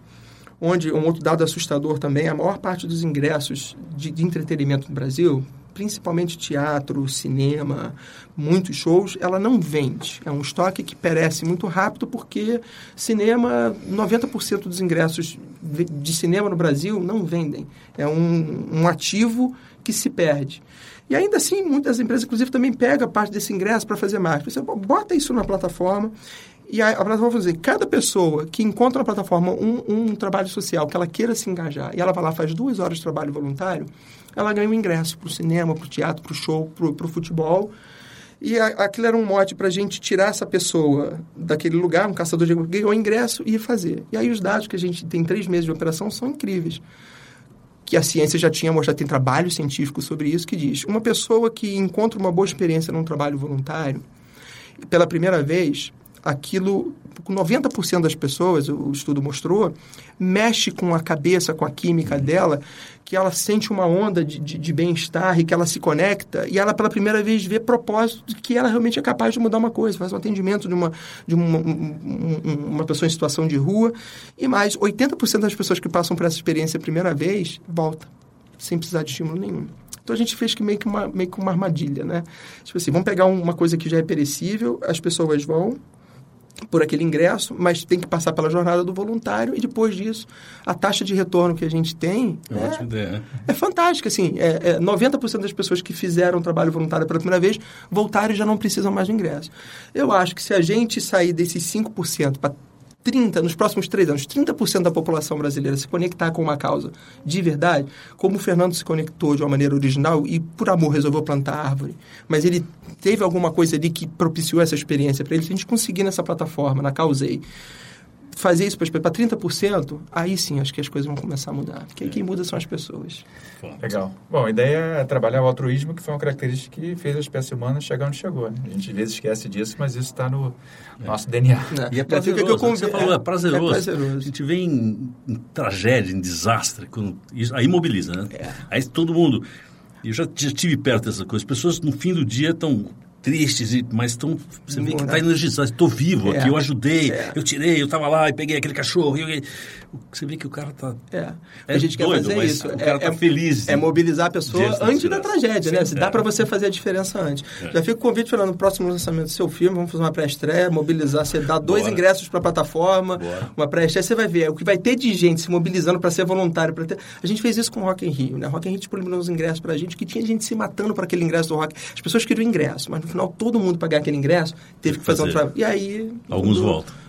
onde um outro dado assustador também, a maior parte dos ingressos de, de entretenimento no Brasil, principalmente teatro, cinema, muitos shows, ela não vende. É um estoque que perece muito rápido porque cinema, 90% dos ingressos de cinema no Brasil não vendem. É um, um ativo que se perde. E ainda assim, muitas empresas, inclusive, também pegam parte desse ingresso para fazer marketing. Você bota isso na plataforma e a, plataforma vai dizer, cada pessoa que encontra na plataforma um, um trabalho social que ela queira se engajar e ela vai lá faz duas horas de trabalho voluntário, ela ganha um ingresso para o cinema, para o teatro, para o show, para o futebol. E a, aquilo era um mote para a gente tirar essa pessoa daquele lugar, um caçador de ganhou ingresso e fazer. E aí os dados que a gente tem três meses de operação são incríveis. Que a ciência já tinha mostrado, tem trabalho científico sobre isso, que diz uma pessoa que encontra uma boa experiência num trabalho voluntário, pela primeira vez, aquilo, 90% das pessoas, o estudo mostrou, mexe com a cabeça, com a química dela, que ela sente uma onda de, de, de bem-estar e que ela se conecta, e ela pela primeira vez vê propósito de que ela realmente é capaz de mudar uma coisa, faz um atendimento de uma, de uma, uma pessoa em situação de rua, e mais, 80% das pessoas que passam por essa experiência a primeira vez, volta, sem precisar de estímulo nenhum. Então a gente fez que meio que uma, meio que uma armadilha, né? Tipo assim, vamos pegar uma coisa que já é perecível, as pessoas vão, por aquele ingresso, mas tem que passar pela jornada do voluntário e depois disso a taxa de retorno que a gente tem é, é, é fantástica. Assim, é, é 90% das pessoas que fizeram o trabalho voluntário pela primeira vez voltaram e já não precisam mais de ingresso. Eu acho que se a gente sair desses 5% para 30, nos próximos três anos, 30% da população brasileira se conectar com uma causa de verdade, como o Fernando se conectou de uma maneira original e por amor resolveu plantar árvore, mas ele teve alguma coisa ali que propiciou essa experiência para ele, se a gente conseguir nessa plataforma, na Causei, fazer isso para 30%, aí sim acho que as coisas vão começar a mudar. Porque quem muda são as pessoas. Legal. Bom, a ideia é trabalhar o altruísmo, que foi uma característica que fez a espécie humana chegar onde chegou. Né? A gente às vezes esquece disso, mas isso está no é. nosso DNA. É. E é prazeroso. Que eu conv... Você falou, é, prazeroso. é prazeroso. A gente vê em, em tragédia, em desastre, quando, isso, aí mobiliza, né? É. Aí todo mundo... Eu já, já tive perto dessa coisa. As pessoas, no fim do dia, estão tristes, mas tão, você vê que está energizado. Estou vivo é, aqui, eu ajudei, é. eu tirei, eu estava lá e peguei aquele cachorro. Eu, você vê que o cara está. É. é. a gente doido, quer fazer isso. O cara está é, feliz. É mobilizar a pessoa antes da tragédia, né? Se dá para você fazer a diferença antes. É. Já fica o convite, Fernando, no próximo lançamento do seu filme, vamos fazer uma pré-estreia, mobilizar, você dá dois Bora. ingressos para a plataforma, Bora. uma pré-estreia, você vai ver o que vai ter de gente se mobilizando para ser voluntário. Ter... A gente fez isso com o Rock in Rio, né? Rock in Rio disponibilizou os ingressos para a gente, que tinha gente se matando para aquele ingresso do Rock. As pessoas queriam ingresso, mas no final todo mundo pagar aquele ingresso teve que fazer, fazer. um trabalho. E aí. Alguns voltam.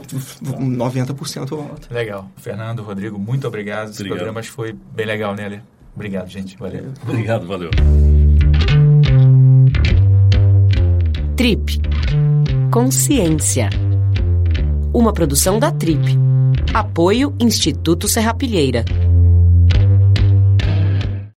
90% volta. Legal. Fernando, Rodrigo, muito obrigado. Esse obrigado. programa foi bem legal, né, Obrigado, gente. Valeu. Obrigado, valeu. Trip. Consciência. Uma produção da Trip. Apoio Instituto Serrapilheira.